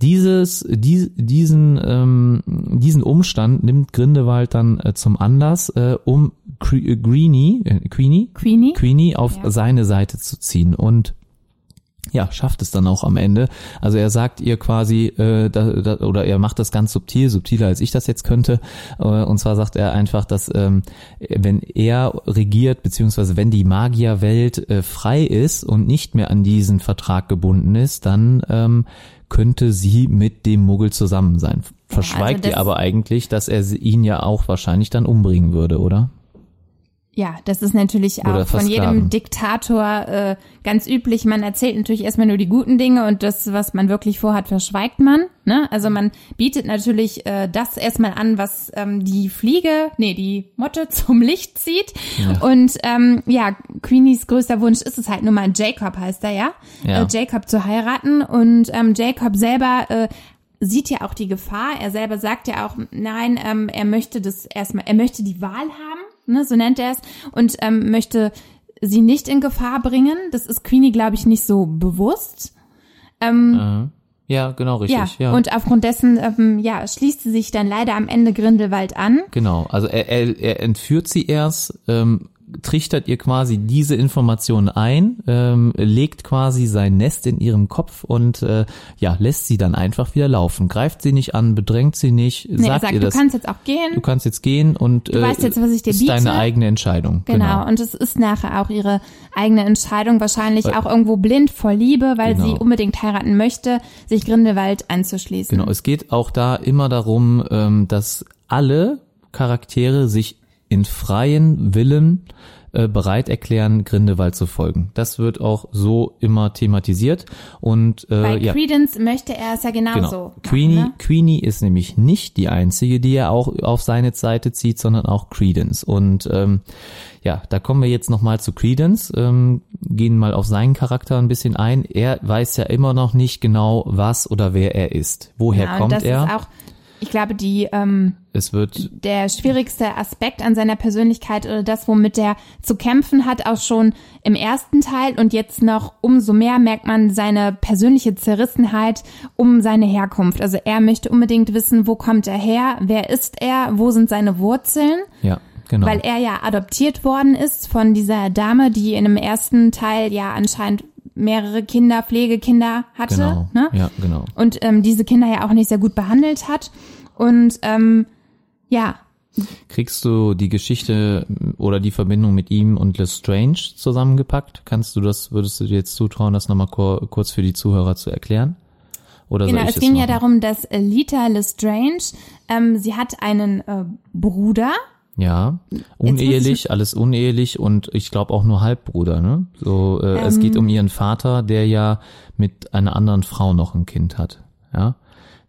Speaker 2: dieses, die, diesen, ähm, diesen Umstand nimmt Grindewald dann äh, zum Anlass, äh, um äh, Greenie, äh, Queenie,
Speaker 3: Queenie,
Speaker 2: Queenie auf ja. seine Seite zu ziehen und ja, schafft es dann auch am Ende. Also er sagt ihr quasi, äh, da, da, oder er macht das ganz subtil, subtiler als ich das jetzt könnte. Äh, und zwar sagt er einfach, dass ähm, wenn er regiert, beziehungsweise wenn die Magierwelt äh, frei ist und nicht mehr an diesen Vertrag gebunden ist, dann ähm, könnte sie mit dem Muggel zusammen sein. Verschweigt ja, also ihr aber eigentlich, dass er ihn ja auch wahrscheinlich dann umbringen würde, oder?
Speaker 3: Ja, das ist natürlich auch von jedem Diktator äh, ganz üblich. Man erzählt natürlich erstmal nur die guten Dinge und das, was man wirklich vorhat, verschweigt man. Ne? Also man bietet natürlich äh, das erstmal an, was ähm, die Fliege, nee, die Motte zum Licht zieht. Ja. Und ähm, ja, Queenies größter Wunsch ist es halt nur mal, Jacob heißt er ja, ja. Äh, Jacob zu heiraten. Und ähm, Jacob selber äh, sieht ja auch die Gefahr. Er selber sagt ja auch, nein, ähm, er möchte das erstmal, er möchte die Wahl haben ne, so nennt er es, und ähm, möchte sie nicht in Gefahr bringen. Das ist Queenie, glaube ich, nicht so bewusst.
Speaker 2: Ähm, ja, genau, richtig. Ja, ja.
Speaker 3: Und aufgrund dessen, ähm, ja, schließt sie sich dann leider am Ende Grindelwald an.
Speaker 2: Genau, also er, er, er entführt sie erst, ähm, trichtert ihr quasi diese Informationen ein, ähm, legt quasi sein Nest in ihrem Kopf und äh, ja, lässt sie dann einfach wieder laufen. Greift sie nicht an, bedrängt sie nicht, nee, sagt, sagt ihr das.
Speaker 3: Du kannst jetzt auch gehen.
Speaker 2: Du kannst jetzt gehen und
Speaker 3: du äh, weißt jetzt, was ich dir
Speaker 2: ist
Speaker 3: biete.
Speaker 2: deine eigene Entscheidung.
Speaker 3: Genau. genau. Und es ist nachher auch ihre eigene Entscheidung, wahrscheinlich weil, auch irgendwo blind vor Liebe, weil genau. sie unbedingt heiraten möchte, sich Grindelwald einzuschließen.
Speaker 2: Genau, es geht auch da immer darum, ähm, dass alle Charaktere sich in freien Willen äh, bereit erklären, Grindelwald zu folgen. Das wird auch so immer thematisiert und äh,
Speaker 3: Bei
Speaker 2: ja.
Speaker 3: Credence möchte er es ja genauso. Genau.
Speaker 2: Queenie, ne? Queenie ist nämlich nicht die einzige, die er auch auf seine Seite zieht, sondern auch Credence und ähm, ja, da kommen wir jetzt nochmal zu Credence, ähm, gehen mal auf seinen Charakter ein bisschen ein. Er weiß ja immer noch nicht genau, was oder wer er ist. Woher ja, kommt er?
Speaker 3: Ist auch ich glaube, die ähm,
Speaker 2: es wird
Speaker 3: der schwierigste Aspekt an seiner Persönlichkeit oder das, womit er zu kämpfen hat, auch schon im ersten Teil und jetzt noch umso mehr merkt man seine persönliche Zerrissenheit um seine Herkunft. Also er möchte unbedingt wissen, wo kommt er her, wer ist er, wo sind seine Wurzeln.
Speaker 2: Ja. Genau.
Speaker 3: Weil er ja adoptiert worden ist von dieser Dame, die in dem ersten Teil ja anscheinend mehrere Kinder, Pflegekinder hatte.
Speaker 2: Genau.
Speaker 3: Ne?
Speaker 2: Ja, genau.
Speaker 3: Und ähm, diese Kinder ja auch nicht sehr gut behandelt hat. Und ähm, ja.
Speaker 2: Kriegst du die Geschichte oder die Verbindung mit ihm und Lestrange zusammengepackt? Kannst du das, würdest du dir jetzt zutrauen, das nochmal kurz für die Zuhörer zu erklären? Oder
Speaker 3: genau, es ging ja darum, dass Lita Lestrange, ähm, sie hat einen äh, Bruder,
Speaker 2: Ja, unehelich, alles unehelich und ich glaube auch nur Halbbruder, ne? So, äh, ähm, es geht um ihren Vater, der ja mit einer anderen Frau noch ein Kind hat, ja.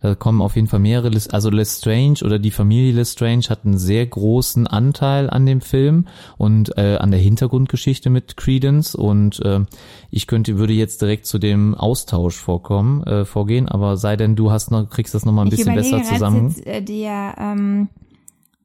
Speaker 2: Da kommen auf jeden Fall mehrere, also Lestrange oder die Familie Lestrange hat einen sehr großen Anteil an dem Film und äh, an der Hintergrundgeschichte mit Credence und äh, ich könnte, würde jetzt direkt zu dem Austausch vorkommen, äh, vorgehen, aber sei denn du hast noch, kriegst das nochmal ein bisschen besser zusammen.
Speaker 3: Jetzt, äh, der, ähm,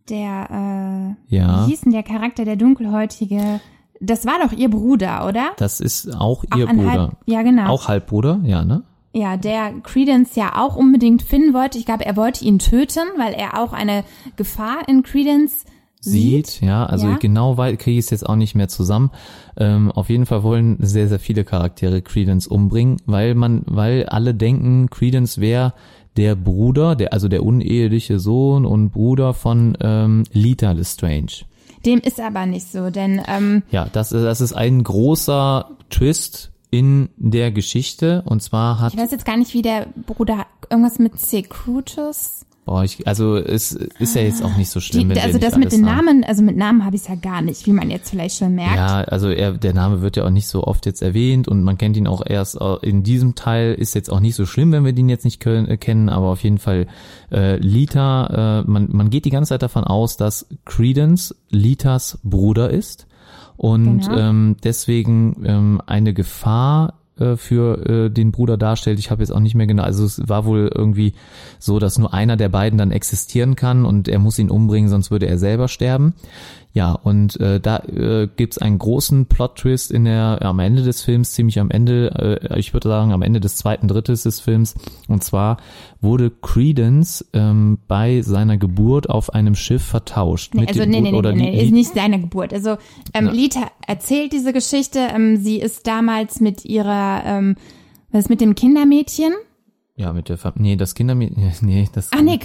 Speaker 3: der, äh, ja. wie hieß denn der Charakter, der dunkelhäutige, das war doch ihr Bruder, oder?
Speaker 2: Das ist auch ihr auch Bruder. Halb,
Speaker 3: ja, genau.
Speaker 2: Auch Halbbruder, ja, ne?
Speaker 3: ja, der Credence ja auch unbedingt finden wollte. Ich glaube, er wollte ihn töten, weil er auch eine Gefahr in Credence sieht.
Speaker 2: sieht ja, also ja. genau weil kriege ich es jetzt auch nicht mehr zusammen. Ähm, auf jeden Fall wollen sehr, sehr viele Charaktere Credence umbringen, weil man, weil alle denken, Credence wäre der Bruder, der, also der uneheliche Sohn und Bruder von ähm, Lita Lestrange.
Speaker 3: Dem ist aber nicht so, denn ähm,
Speaker 2: ja, das, das ist ein großer Twist in der Geschichte und zwar hat
Speaker 3: ich weiß jetzt gar nicht wie der Bruder irgendwas mit Secrutus
Speaker 2: Boah, ich, also es ist ja jetzt auch nicht so schlimm.
Speaker 3: Die, also das mit den Namen, also mit Namen habe ich es ja gar nicht, wie man jetzt vielleicht schon merkt.
Speaker 2: Ja, also er, der Name wird ja auch nicht so oft jetzt erwähnt und man kennt ihn auch erst in diesem Teil. Ist jetzt auch nicht so schlimm, wenn wir den jetzt nicht können, äh, kennen, aber auf jeden Fall äh, Lita. Äh, man, man geht die ganze Zeit davon aus, dass Credence Litas Bruder ist und genau. ähm, deswegen ähm, eine Gefahr äh, für äh, den Bruder darstellt. Ich habe jetzt auch nicht mehr genau, also es war wohl irgendwie so, dass nur einer der beiden dann existieren kann und er muss ihn umbringen, sonst würde er selber sterben. Ja, und äh, da äh, gibt einen großen Plot-Twist in der ja, am Ende des Films, ziemlich am Ende, äh, ich würde sagen am Ende des zweiten Drittes des Films. Und zwar wurde Credence ähm, bei seiner Geburt auf einem Schiff vertauscht.
Speaker 3: Nee, also nee, nee, nee, oder nee, nee, ist nicht seine Geburt. Also ähm, Lita erzählt diese Geschichte. Ähm, sie ist damals mit ihrer, ähm, was ist mit dem Kindermädchen?
Speaker 2: Ja, mit der Familie. Nee, das Kindermädchen. Nee, das.
Speaker 3: Ach nee.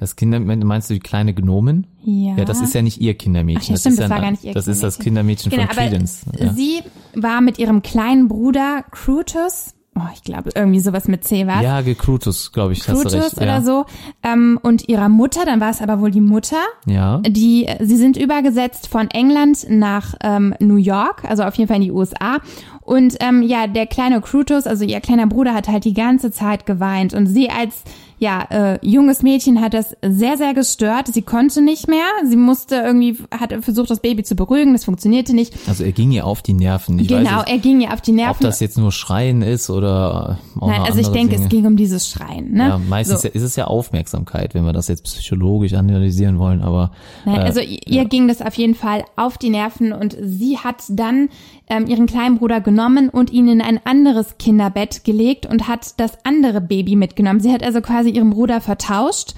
Speaker 2: Das Kindermädchen, meinst du die kleine Gnomin?
Speaker 3: Ja.
Speaker 2: Ja, das ist ja nicht ihr Kindermädchen. Ach,
Speaker 3: ja,
Speaker 2: das
Speaker 3: stimmt,
Speaker 2: ist
Speaker 3: das
Speaker 2: ja,
Speaker 3: war gar nicht ihr
Speaker 2: Das ist das Kindermädchen genau, von Credence.
Speaker 3: Ja. Sie war mit ihrem kleinen Bruder Crutus oh, ich glaube, irgendwie sowas mit C war.
Speaker 2: Ja, Gekrutus, glaube ich,
Speaker 3: Crutus
Speaker 2: hast du recht.
Speaker 3: oder ja. so. Ähm, und ihrer Mutter, dann war es aber wohl die Mutter.
Speaker 2: Ja.
Speaker 3: Die, sie sind übergesetzt von England nach ähm, New York, also auf jeden Fall in die USA. Und ähm, ja, der kleine Crutus, also ihr kleiner Bruder, hat halt die ganze Zeit geweint. Und sie als ja, äh, junges Mädchen hat das sehr, sehr gestört. Sie konnte nicht mehr. Sie musste irgendwie, hat versucht, das Baby zu beruhigen. Das funktionierte nicht.
Speaker 2: Also er ging ihr auf die Nerven. Ich
Speaker 3: genau,
Speaker 2: weiß,
Speaker 3: er ging ihr auf die Nerven.
Speaker 2: Ob das jetzt nur Schreien ist oder
Speaker 3: auch Nein, also ich denke, Dinge. es ging um dieses Schreien. Ne?
Speaker 2: Ja, meistens so. ist es ja Aufmerksamkeit, wenn wir das jetzt psychologisch analysieren wollen. Aber
Speaker 3: Nein, äh, also ihr ja. ging das auf jeden Fall auf die Nerven und sie hat dann ähm, ihren kleinen Bruder genommen und ihn in ein anderes Kinderbett gelegt und hat das andere Baby mitgenommen. Sie hat also quasi ihren Bruder vertauscht.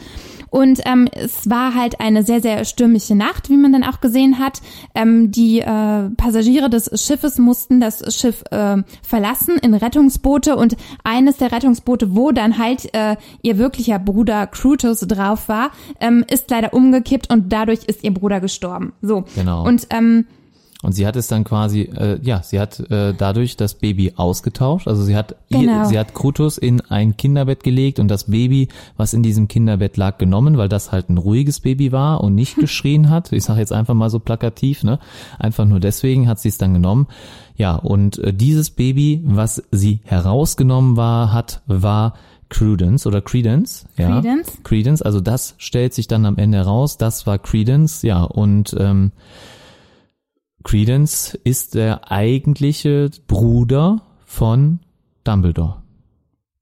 Speaker 3: Und ähm, es war halt eine sehr, sehr stürmische Nacht, wie man dann auch gesehen hat. Ähm, die äh, Passagiere des Schiffes mussten das Schiff äh, verlassen in Rettungsboote und eines der Rettungsboote, wo dann halt äh, ihr wirklicher Bruder Crutus drauf war, ähm, ist leider umgekippt und dadurch ist ihr Bruder gestorben. So.
Speaker 2: Genau.
Speaker 3: Und ähm,
Speaker 2: und sie hat es dann quasi, äh, ja, sie hat äh, dadurch das Baby ausgetauscht. Also sie hat
Speaker 3: genau.
Speaker 2: ihr, sie hat Krutus in ein Kinderbett gelegt und das Baby, was in diesem Kinderbett lag, genommen, weil das halt ein ruhiges Baby war und nicht geschrien hat. Ich sage jetzt einfach mal so plakativ, ne? Einfach nur deswegen hat sie es dann genommen. Ja, und äh, dieses Baby, was sie herausgenommen war, hat, war Credence oder Credence, ja.
Speaker 3: Credence.
Speaker 2: Credence, also das stellt sich dann am Ende raus, das war Credence, ja, und ähm, Credence ist der eigentliche Bruder von Dumbledore.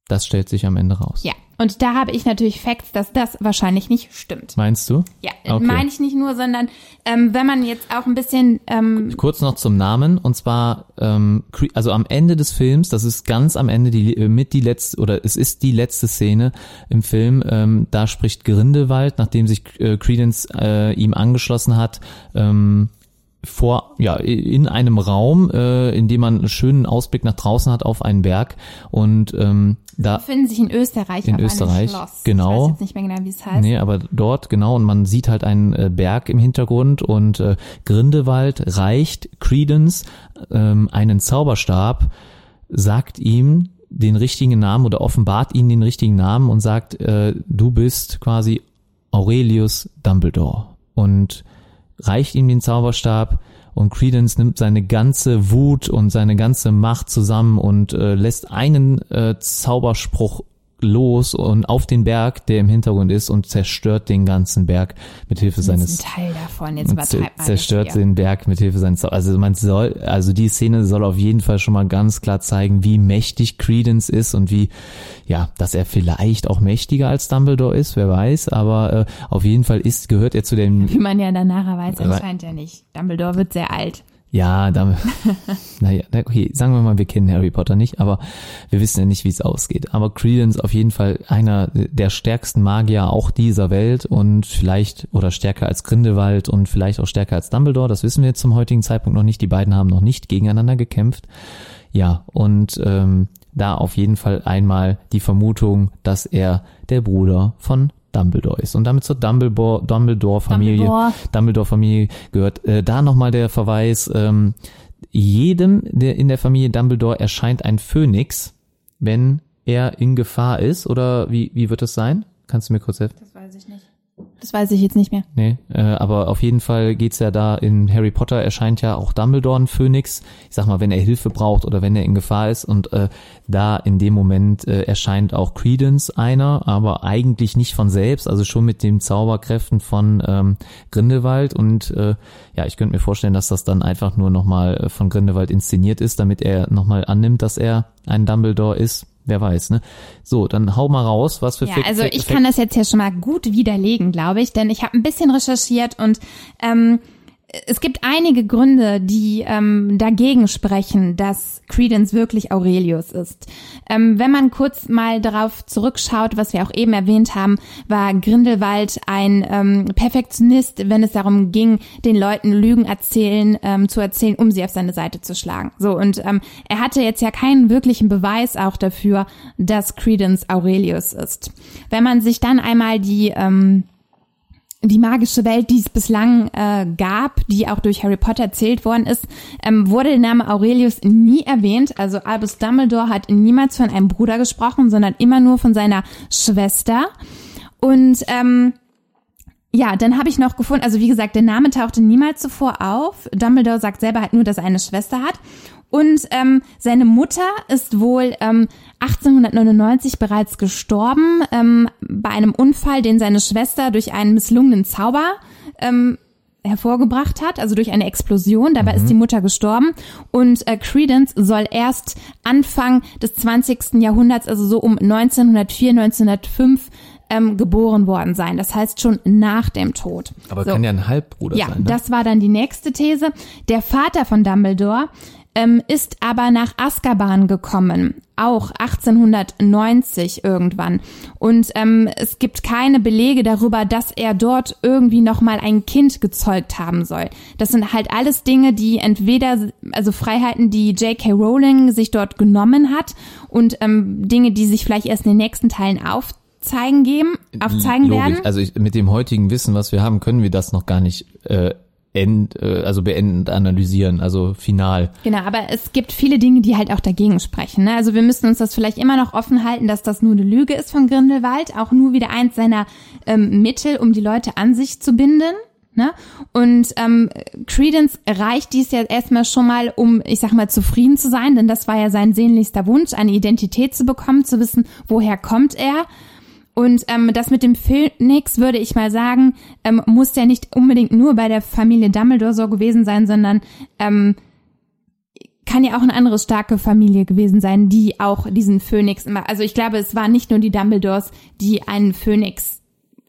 Speaker 2: Das stellt sich am Ende raus.
Speaker 3: Ja, und da habe ich natürlich Facts, dass das wahrscheinlich nicht stimmt.
Speaker 2: Meinst du?
Speaker 3: Ja, okay. meine ich nicht nur, sondern ähm, wenn man jetzt auch ein bisschen ähm,
Speaker 2: kurz noch zum Namen und zwar ähm, also am Ende des Films, das ist ganz am Ende die äh, mit die letzte oder es ist die letzte Szene im Film. Ähm, da spricht Grindelwald, nachdem sich äh, Credence äh, ihm angeschlossen hat. Ähm, vor ja in einem Raum, äh, in dem man einen schönen Ausblick nach draußen hat auf einen Berg und ähm, da
Speaker 3: befinden sich in Österreich
Speaker 2: in Österreich
Speaker 3: Schloss.
Speaker 2: genau
Speaker 3: ich weiß jetzt nicht mehr genau wie es heißt.
Speaker 2: Nee aber dort genau. Und man sieht halt einen äh, Berg im Hintergrund. Und äh, Grindewald reicht Credence ähm, einen Zauberstab sagt ihm den richtigen Namen oder offenbart ihm den richtigen Namen und sagt äh, du bist quasi Aurelius Dumbledore. Und reicht ihm den Zauberstab und Credence nimmt seine ganze Wut und seine ganze Macht zusammen und äh, lässt einen äh, Zauberspruch los und auf den Berg, der im Hintergrund ist und zerstört den ganzen Berg mit Hilfe seines
Speaker 3: Teil davon jetzt übertreibt man
Speaker 2: zerstört den Berg mit Hilfe seines also man soll also die Szene soll auf jeden Fall schon mal ganz klar zeigen, wie mächtig Credence ist und wie ja, dass er vielleicht auch mächtiger als Dumbledore ist, wer weiß, aber äh, auf jeden Fall ist gehört er zu den
Speaker 3: Wie man ja danach weiß, anscheinend ja nicht. Dumbledore wird sehr alt.
Speaker 2: Ja, damit, naja, okay, sagen wir mal, wir kennen Harry Potter nicht, aber wir wissen ja nicht, wie es ausgeht. Aber Credence auf jeden Fall einer der stärksten Magier auch dieser Welt und vielleicht oder stärker als Grindelwald und vielleicht auch stärker als Dumbledore. Das wissen wir jetzt zum heutigen Zeitpunkt noch nicht. Die beiden haben noch nicht gegeneinander gekämpft. Ja, und ähm, da auf jeden Fall einmal die Vermutung, dass er der Bruder von Dumbledore ist und damit zur Dumbledore, Dumbledore Familie, Dumbledore, Dumbledore Familie gehört. Äh, da nochmal der Verweis, ähm, jedem der in der Familie Dumbledore erscheint ein Phönix, wenn er in Gefahr ist oder wie, wie wird das sein? Kannst du mir kurz helfen?
Speaker 3: Das weiß ich nicht. Das weiß ich jetzt nicht mehr.
Speaker 2: Nee, äh, aber auf jeden Fall geht's ja da in Harry Potter erscheint ja auch Dumbledore ein Phönix. Ich sag mal, wenn er Hilfe braucht oder wenn er in Gefahr ist und äh, da in dem Moment äh, erscheint auch Credence einer, aber eigentlich nicht von selbst, also schon mit den Zauberkräften von ähm, Grindelwald und äh, ja, ich könnte mir vorstellen, dass das dann einfach nur nochmal äh, von Grindelwald inszeniert ist, damit er nochmal annimmt, dass er ein Dumbledore ist wer weiß, ne? So, dann hau mal raus, was für
Speaker 3: Ja, also ich kann das jetzt hier schon mal gut widerlegen, glaube ich, denn ich habe ein bisschen recherchiert und ähm, es gibt einige Gründe, die ähm, dagegen sprechen, dass Credence wirklich Aurelius ist. Ähm, wenn man kurz mal darauf zurückschaut, was wir auch eben erwähnt haben, war Grindelwald ein ähm, Perfektionist, wenn es darum ging, den Leuten Lügen erzählen, ähm, zu erzählen, um sie auf seine Seite zu schlagen. So und ähm, er hatte jetzt ja keinen wirklichen Beweis auch dafür, dass Credence Aurelius ist. Wenn man sich dann einmal die ähm, die magische Welt, die es bislang äh, gab, die auch durch Harry Potter erzählt worden ist, ähm, wurde der Name Aurelius nie erwähnt. Also Albus Dumbledore hat niemals von einem Bruder gesprochen, sondern immer nur von seiner Schwester. Und ähm, ja, dann habe ich noch gefunden, also wie gesagt, der Name tauchte niemals zuvor auf. Dumbledore sagt selber halt nur, dass er eine Schwester hat. Und ähm, seine Mutter ist wohl ähm, 1899 bereits gestorben ähm, bei einem Unfall, den seine Schwester durch einen misslungenen Zauber ähm, hervorgebracht hat, also durch eine Explosion. Dabei mhm. ist die Mutter gestorben und äh, Credence soll erst Anfang des 20. Jahrhunderts, also so um 1904, 1905 ähm, geboren worden sein. Das heißt schon nach dem Tod.
Speaker 2: Aber so. kann ja ein Halbbruder
Speaker 3: ja,
Speaker 2: sein. Ja,
Speaker 3: ne? das war dann die nächste These. Der Vater von Dumbledore ähm, ist aber nach Azkaban gekommen, auch 1890 irgendwann. Und ähm, es gibt keine Belege darüber, dass er dort irgendwie nochmal ein Kind gezeugt haben soll. Das sind halt alles Dinge, die entweder, also Freiheiten, die J.K. Rowling sich dort genommen hat und ähm, Dinge, die sich vielleicht erst in den nächsten Teilen auf zeigen geben, aufzeigen Logisch. werden.
Speaker 2: Also ich, mit dem heutigen Wissen, was wir haben, können wir das noch gar nicht äh, end, äh, also beendend analysieren, also final.
Speaker 3: Genau, aber es gibt viele Dinge, die halt auch dagegen sprechen. Ne? Also wir müssen uns das vielleicht immer noch offen halten, dass das nur eine Lüge ist von Grindelwald, auch nur wieder eins seiner ähm, Mittel, um die Leute an sich zu binden. Ne? Und ähm, Credence reicht dies ja erstmal schon mal, um, ich sag mal, zufrieden zu sein, denn das war ja sein sehnlichster Wunsch, eine Identität zu bekommen, zu wissen, woher kommt er und ähm, das mit dem Phönix würde ich mal sagen, ähm, muss ja nicht unbedingt nur bei der Familie Dumbledore so gewesen sein, sondern ähm, kann ja auch eine andere starke Familie gewesen sein, die auch diesen Phönix immer. Also ich glaube, es waren nicht nur die Dumbledores, die einen Phönix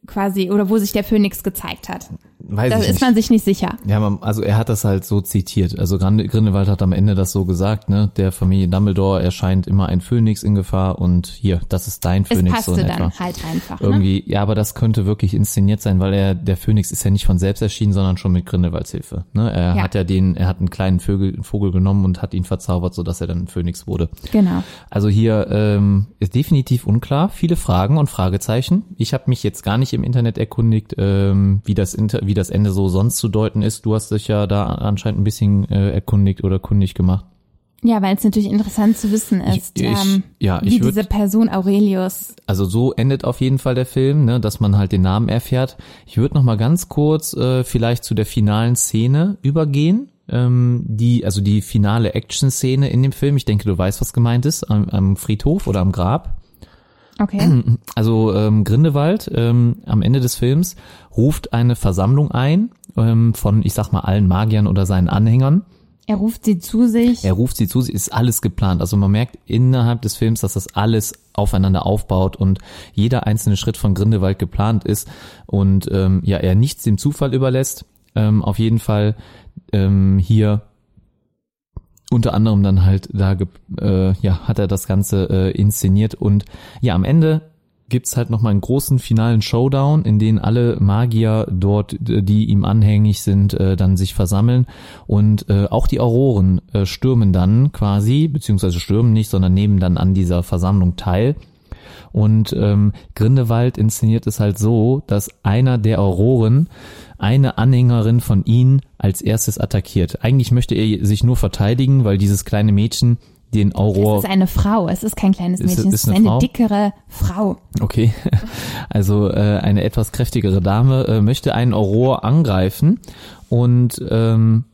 Speaker 3: quasi oder wo sich der Phönix gezeigt hat.
Speaker 2: Weiß
Speaker 3: da
Speaker 2: ist
Speaker 3: nicht. man sich nicht sicher.
Speaker 2: Ja, man, also er hat das halt so zitiert. Also Grindelwald hat am Ende das so gesagt, ne? Der Familie Dumbledore erscheint immer ein Phönix in Gefahr und hier, das ist dein Phönix. Es
Speaker 3: passte so dann etwa. halt einfach.
Speaker 2: Ne? Irgendwie, ja, aber das könnte wirklich inszeniert sein, weil er, der Phönix ist ja nicht von selbst erschienen, sondern schon mit Grindelwalds Hilfe. Ne? Er ja. hat ja den, er hat einen kleinen Vögel, einen Vogel genommen und hat ihn verzaubert, sodass er dann ein Phönix wurde.
Speaker 3: Genau.
Speaker 2: Also hier ähm, ist definitiv unklar, viele Fragen und Fragezeichen. Ich habe mich jetzt gar nicht im Internet erkundigt, ähm, wie das Inter wie das Ende so sonst zu deuten ist. Du hast dich ja da anscheinend ein bisschen äh, erkundigt oder kundig gemacht.
Speaker 3: Ja, weil es natürlich interessant zu wissen ist,
Speaker 2: Ich- ich-
Speaker 3: ähm,
Speaker 2: ja,
Speaker 3: wie
Speaker 2: würd-
Speaker 3: diese Person Aurelius.
Speaker 2: Also so endet auf jeden Fall der Film, ne, dass man halt den Namen erfährt. Ich würde noch mal ganz kurz äh, vielleicht zu der finalen Szene übergehen. Ähm, die, also die finale Action-Szene in dem Film. Ich denke, du weißt, was gemeint ist, am, am Friedhof oder am Grab.
Speaker 3: Okay.
Speaker 2: Also ähm, Grindelwald ähm, am Ende des Films ruft eine Versammlung ein ähm, von, ich sag mal, allen Magiern oder seinen Anhängern.
Speaker 3: Er ruft sie zu sich.
Speaker 2: Er ruft sie zu, sie ist alles geplant. Also man merkt innerhalb des Films, dass das alles aufeinander aufbaut und jeder einzelne Schritt von Grindelwald geplant ist und ähm, ja, er nichts dem Zufall überlässt. Ähm, auf jeden Fall ähm, hier unter anderem dann halt da äh, ja hat er das Ganze äh, inszeniert und ja am Ende gibt's halt noch mal einen großen finalen Showdown, in den alle Magier dort, die ihm anhängig sind, äh, dann sich versammeln und äh, auch die Auroren äh, stürmen dann quasi, beziehungsweise stürmen nicht, sondern nehmen dann an dieser Versammlung teil. Und ähm, Grindelwald inszeniert es halt so, dass einer der Auroren eine Anhängerin von ihnen als erstes attackiert. Eigentlich möchte er sich nur verteidigen, weil dieses kleine Mädchen den Auror
Speaker 3: Es ist eine Frau, es ist kein kleines
Speaker 2: Ist-
Speaker 3: Mädchen,
Speaker 2: ist
Speaker 3: es ist
Speaker 2: eine
Speaker 3: eine
Speaker 2: Frau?
Speaker 3: dickere Frau.
Speaker 2: Okay, also äh, eine etwas kräftigere Dame äh, möchte einen Auror angreifen und ähm,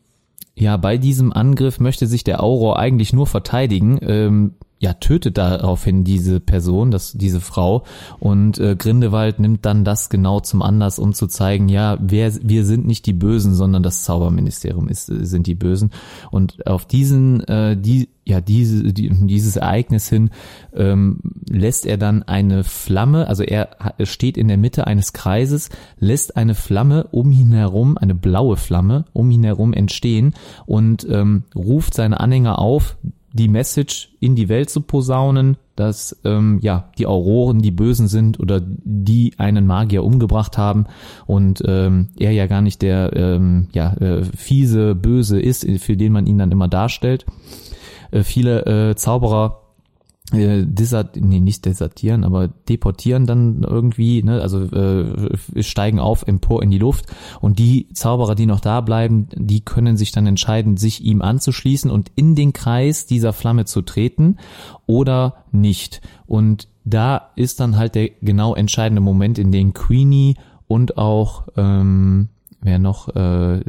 Speaker 2: ja, bei diesem Angriff möchte sich der Auror eigentlich nur verteidigen. Ähm, ja, tötet daraufhin diese Person, das, diese Frau. Und äh, Grindelwald nimmt dann das genau zum Anlass, um zu zeigen, ja, wer, wir sind nicht die Bösen, sondern das Zauberministerium ist, äh, sind die Bösen. Und auf diesen, äh, die, ja, diese, die, dieses Ereignis hin ähm, lässt er dann eine Flamme, also er steht in der Mitte eines Kreises, lässt eine Flamme um ihn herum, eine blaue Flamme um ihn herum entstehen und ähm, ruft seine Anhänger auf, die Message in die Welt zu posaunen, dass ähm, ja die Auroren die Bösen sind oder die einen Magier umgebracht haben und ähm, er ja gar nicht der ähm, ja äh, fiese Böse ist, für den man ihn dann immer darstellt. Äh, viele äh, Zauberer äh, desert, nee, nicht desertieren, aber deportieren dann irgendwie, ne, also äh, steigen auf empor in die Luft und die Zauberer, die noch da bleiben, die können sich dann entscheiden, sich ihm anzuschließen und in den Kreis dieser Flamme zu treten oder nicht. Und da ist dann halt der genau entscheidende Moment, in dem Queenie und auch ähm, wer noch äh,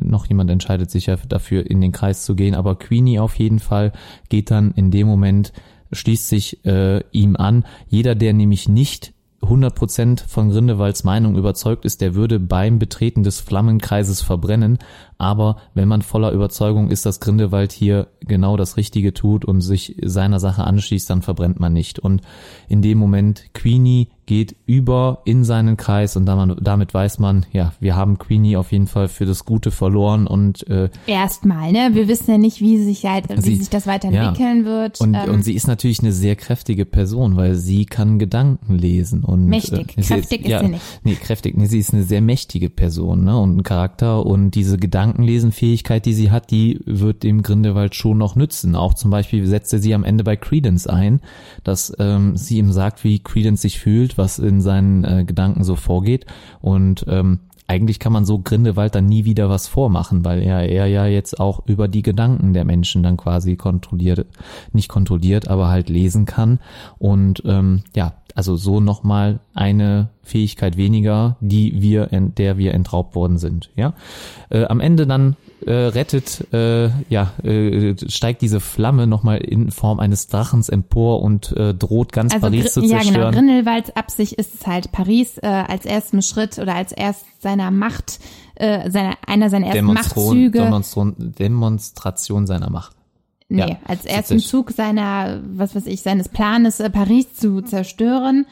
Speaker 2: noch jemand entscheidet sich ja dafür in den Kreis zu gehen, aber Queenie auf jeden Fall geht dann in dem Moment schließt sich äh, ihm an. Jeder, der nämlich nicht 100% von Grindelwalds Meinung überzeugt ist, der würde beim Betreten des Flammenkreises verbrennen. Aber wenn man voller Überzeugung ist, dass Grindelwald hier genau das Richtige tut und sich seiner Sache anschließt, dann verbrennt man nicht. Und in dem Moment, Queenie geht über in seinen Kreis und damit, damit weiß man, ja, wir haben Queenie auf jeden Fall für das Gute verloren und äh,
Speaker 3: Erstmal, ne? Wir wissen ja nicht, wie sich, halt, wie
Speaker 2: Sie-
Speaker 3: sich das weiterentwickeln wird.
Speaker 2: Und,
Speaker 3: Ähm,
Speaker 2: und sie ist natürlich eine sehr kräftige Person, weil sie kann Gedanken lesen und
Speaker 3: Mächtig.
Speaker 2: äh,
Speaker 3: Kräftig ist
Speaker 2: ja,
Speaker 3: sie nicht.
Speaker 2: Nee, kräftig. Nee, sie ist eine sehr mächtige Person, ne? Und ein Charakter und diese Gedankenlesenfähigkeit, die sie hat, die wird dem Grindelwald schon noch nützen. Auch zum Beispiel setzte sie am Ende bei Credence ein, dass ähm, sie ihm sagt, wie Credence sich fühlt, was in seinen äh, Gedanken so vorgeht. Und ähm, eigentlich kann man so Grindelwald dann nie wieder was vormachen, weil er, er ja jetzt auch über die Gedanken der Menschen dann quasi kontrolliert, nicht kontrolliert, aber halt lesen kann. Und ähm, ja, also so nochmal eine Fähigkeit weniger, die wir, ent- der wir entraubt worden sind. Ja, äh, am Ende dann äh, rettet, äh, ja, äh, steigt diese Flamme nochmal in Form eines Drachens empor und äh, droht ganz
Speaker 3: also
Speaker 2: Paris zu
Speaker 3: Gr- ja,
Speaker 2: zerstören.
Speaker 3: genau. Grindelwalds Absicht ist es halt, Paris äh, als ersten Schritt oder als erst seiner Macht, äh, seiner, einer seiner ersten Machtzüge.
Speaker 2: Demonstration, Demonstration seiner Macht.
Speaker 3: Nee,
Speaker 2: Ja,
Speaker 3: als ersten Zug seiner, was weiß ich, seines Planes, äh, Paris zu zerstören.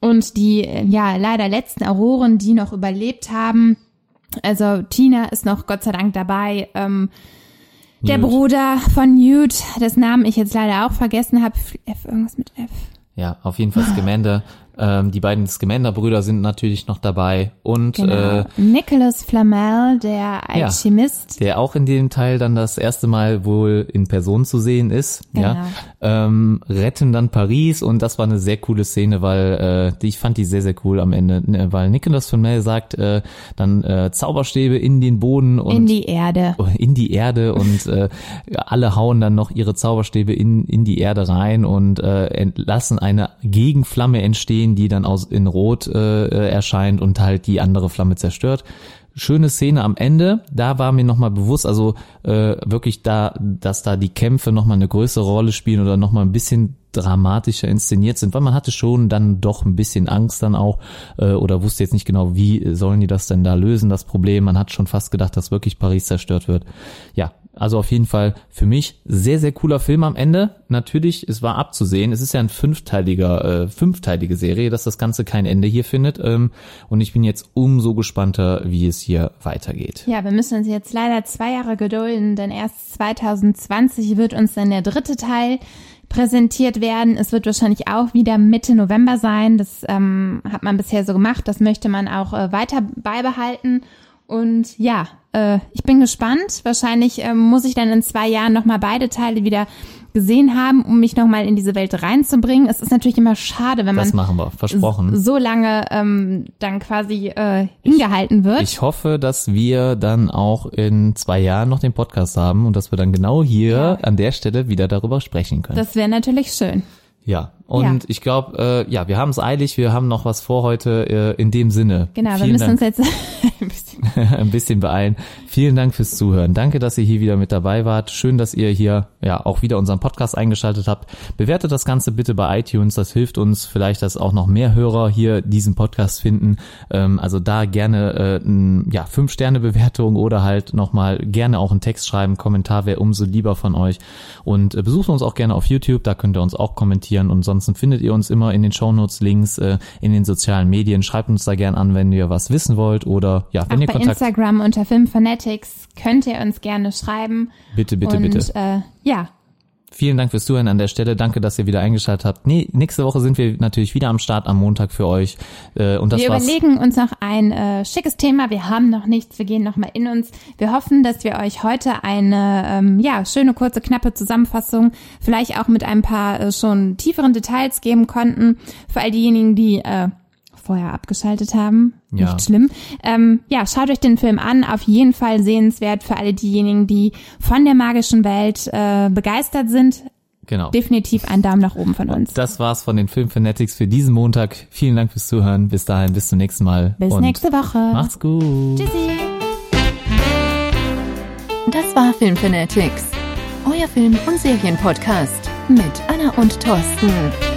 Speaker 3: Und die, äh, ja, leider letzten Auroren, die noch überlebt haben, also Tina ist noch Gott sei Dank dabei, ähm, der
Speaker 2: Newt.
Speaker 3: Bruder von Newt, das Namen ich jetzt leider auch vergessen habe, F irgendwas mit F.
Speaker 2: Ja, auf jeden Fall Scamander Ähm, die beiden Scamander-Brüder sind natürlich noch dabei und
Speaker 3: Genau.
Speaker 2: äh,
Speaker 3: Nicholas Flamel, der Alchemist.
Speaker 2: der auch in dem Teil dann das erste Mal wohl in Person zu sehen ist, ja,
Speaker 3: Genau.
Speaker 2: ähm, retten dann Paris und das war eine sehr coole Szene, weil äh, die, ich fand die sehr sehr cool am Ende, ne, weil Nicholas Flamel sagt äh, dann äh, Zauberstäbe in den Boden und
Speaker 3: in die Erde.
Speaker 2: in die Erde und äh, alle hauen dann noch ihre Zauberstäbe in, in die Erde rein und äh, lassen eine Gegenflamme entstehen, die dann aus in Rot äh, äh, erscheint und halt die andere Flamme zerstört. Schöne Szene am Ende, da war mir nochmal bewusst, also äh, wirklich da, dass da die Kämpfe nochmal eine größere Rolle spielen oder nochmal ein bisschen dramatischer inszeniert sind, weil man hatte schon dann doch ein bisschen Angst dann auch äh, oder wusste jetzt nicht genau, wie sollen die das denn da lösen, das Problem. Man hat schon fast gedacht, dass wirklich Paris zerstört wird. Ja, also auf jeden Fall für mich sehr, sehr cooler Film am Ende. Natürlich, es war abzusehen, es ist ja ein fünfteiliger, äh, fünfteilige Serie, dass das Ganze kein Ende hier findet. Ähm, und ich bin jetzt umso gespannter, wie es hier weitergeht.
Speaker 3: Ja, wir müssen uns jetzt leider zwei Jahre gedulden, denn erst 2020 wird uns dann der dritte Teil präsentiert werden. Es wird wahrscheinlich auch wieder Mitte November sein. Das ähm, hat man bisher so gemacht. Das möchte man auch äh, weiter beibehalten. Und ja, äh, ich bin gespannt. Wahrscheinlich ähm, muss ich dann in zwei Jahren nochmal beide Teile wieder gesehen haben, um mich nochmal in diese Welt reinzubringen. Es ist natürlich immer schade, wenn man
Speaker 2: Das machen wir, versprochen.
Speaker 3: so lange ähm, dann quasi äh, hingehalten wird.
Speaker 2: Ich hoffe, dass wir dann auch in zwei Jahren noch den Podcast haben und dass wir dann genau hier an der Stelle wieder darüber sprechen können.
Speaker 3: das wäre natürlich schön.
Speaker 2: ja, und
Speaker 3: Ja.
Speaker 2: ich glaube, äh, ja, wir haben es eilig, wir haben noch was vor heute äh, in dem Sinne.
Speaker 3: Genau, wir
Speaker 2: Vielen
Speaker 3: müssen
Speaker 2: Dank.
Speaker 3: uns jetzt ein bisschen
Speaker 2: ein bisschen beeilen. Vielen Dank fürs Zuhören. Danke, dass ihr hier wieder mit dabei wart. Schön, dass ihr hier ja auch wieder unseren Podcast eingeschaltet habt. Bewertet das Ganze bitte bei iTunes. Das hilft uns vielleicht, dass auch noch mehr Hörer hier diesen Podcast finden. Ähm, also da gerne äh, n, ja fünf Sterne Bewertung oder halt noch mal gerne auch einen Text schreiben. Kommentar wäre umso lieber von euch. Und äh, besucht uns auch gerne auf YouTube. Da könnt ihr uns auch kommentieren. Und ansonsten findet ihr uns immer in den Shownotes Links äh, in den sozialen Medien. Schreibt uns da gern an, wenn ihr was wissen wollt oder ja, wenn
Speaker 3: auch
Speaker 2: ihr
Speaker 3: bei
Speaker 2: Kontakt
Speaker 3: Instagram unter Filmfanatics könnt ihr uns gerne schreiben.
Speaker 2: Bitte, bitte,
Speaker 3: und,
Speaker 2: bitte.
Speaker 3: Äh, ja,
Speaker 2: Vielen Dank fürs Zuhören an der Stelle. Danke, dass ihr wieder eingeschaltet habt. Nee, nächste Woche sind wir natürlich wieder am Start am Montag für euch. Äh, und das
Speaker 3: wir
Speaker 2: war's.
Speaker 3: überlegen uns noch ein äh, schickes Thema. Wir haben noch nichts. Wir gehen noch mal in uns. Wir hoffen, dass wir euch heute eine ähm, ja schöne kurze knappe Zusammenfassung, vielleicht auch mit ein paar äh, schon tieferen Details geben konnten für all diejenigen, die äh, vorher abgeschaltet haben.
Speaker 2: Ja.
Speaker 3: Nicht schlimm. Ähm, ja, schaut euch den Film an. Auf jeden Fall sehenswert für alle diejenigen, die von der magischen Welt äh, begeistert sind.
Speaker 2: Genau.
Speaker 3: Definitiv ein Daumen nach oben von uns.
Speaker 2: Das war's von den Film Fanatics für diesen Montag. Vielen Dank fürs Zuhören. Bis dahin, bis zum nächsten Mal.
Speaker 3: Bis
Speaker 2: und
Speaker 3: nächste Woche.
Speaker 2: Macht's gut.
Speaker 3: Tschüssi.
Speaker 1: Das war Film Fanatics, euer Film- und Serienpodcast mit Anna und Thorsten.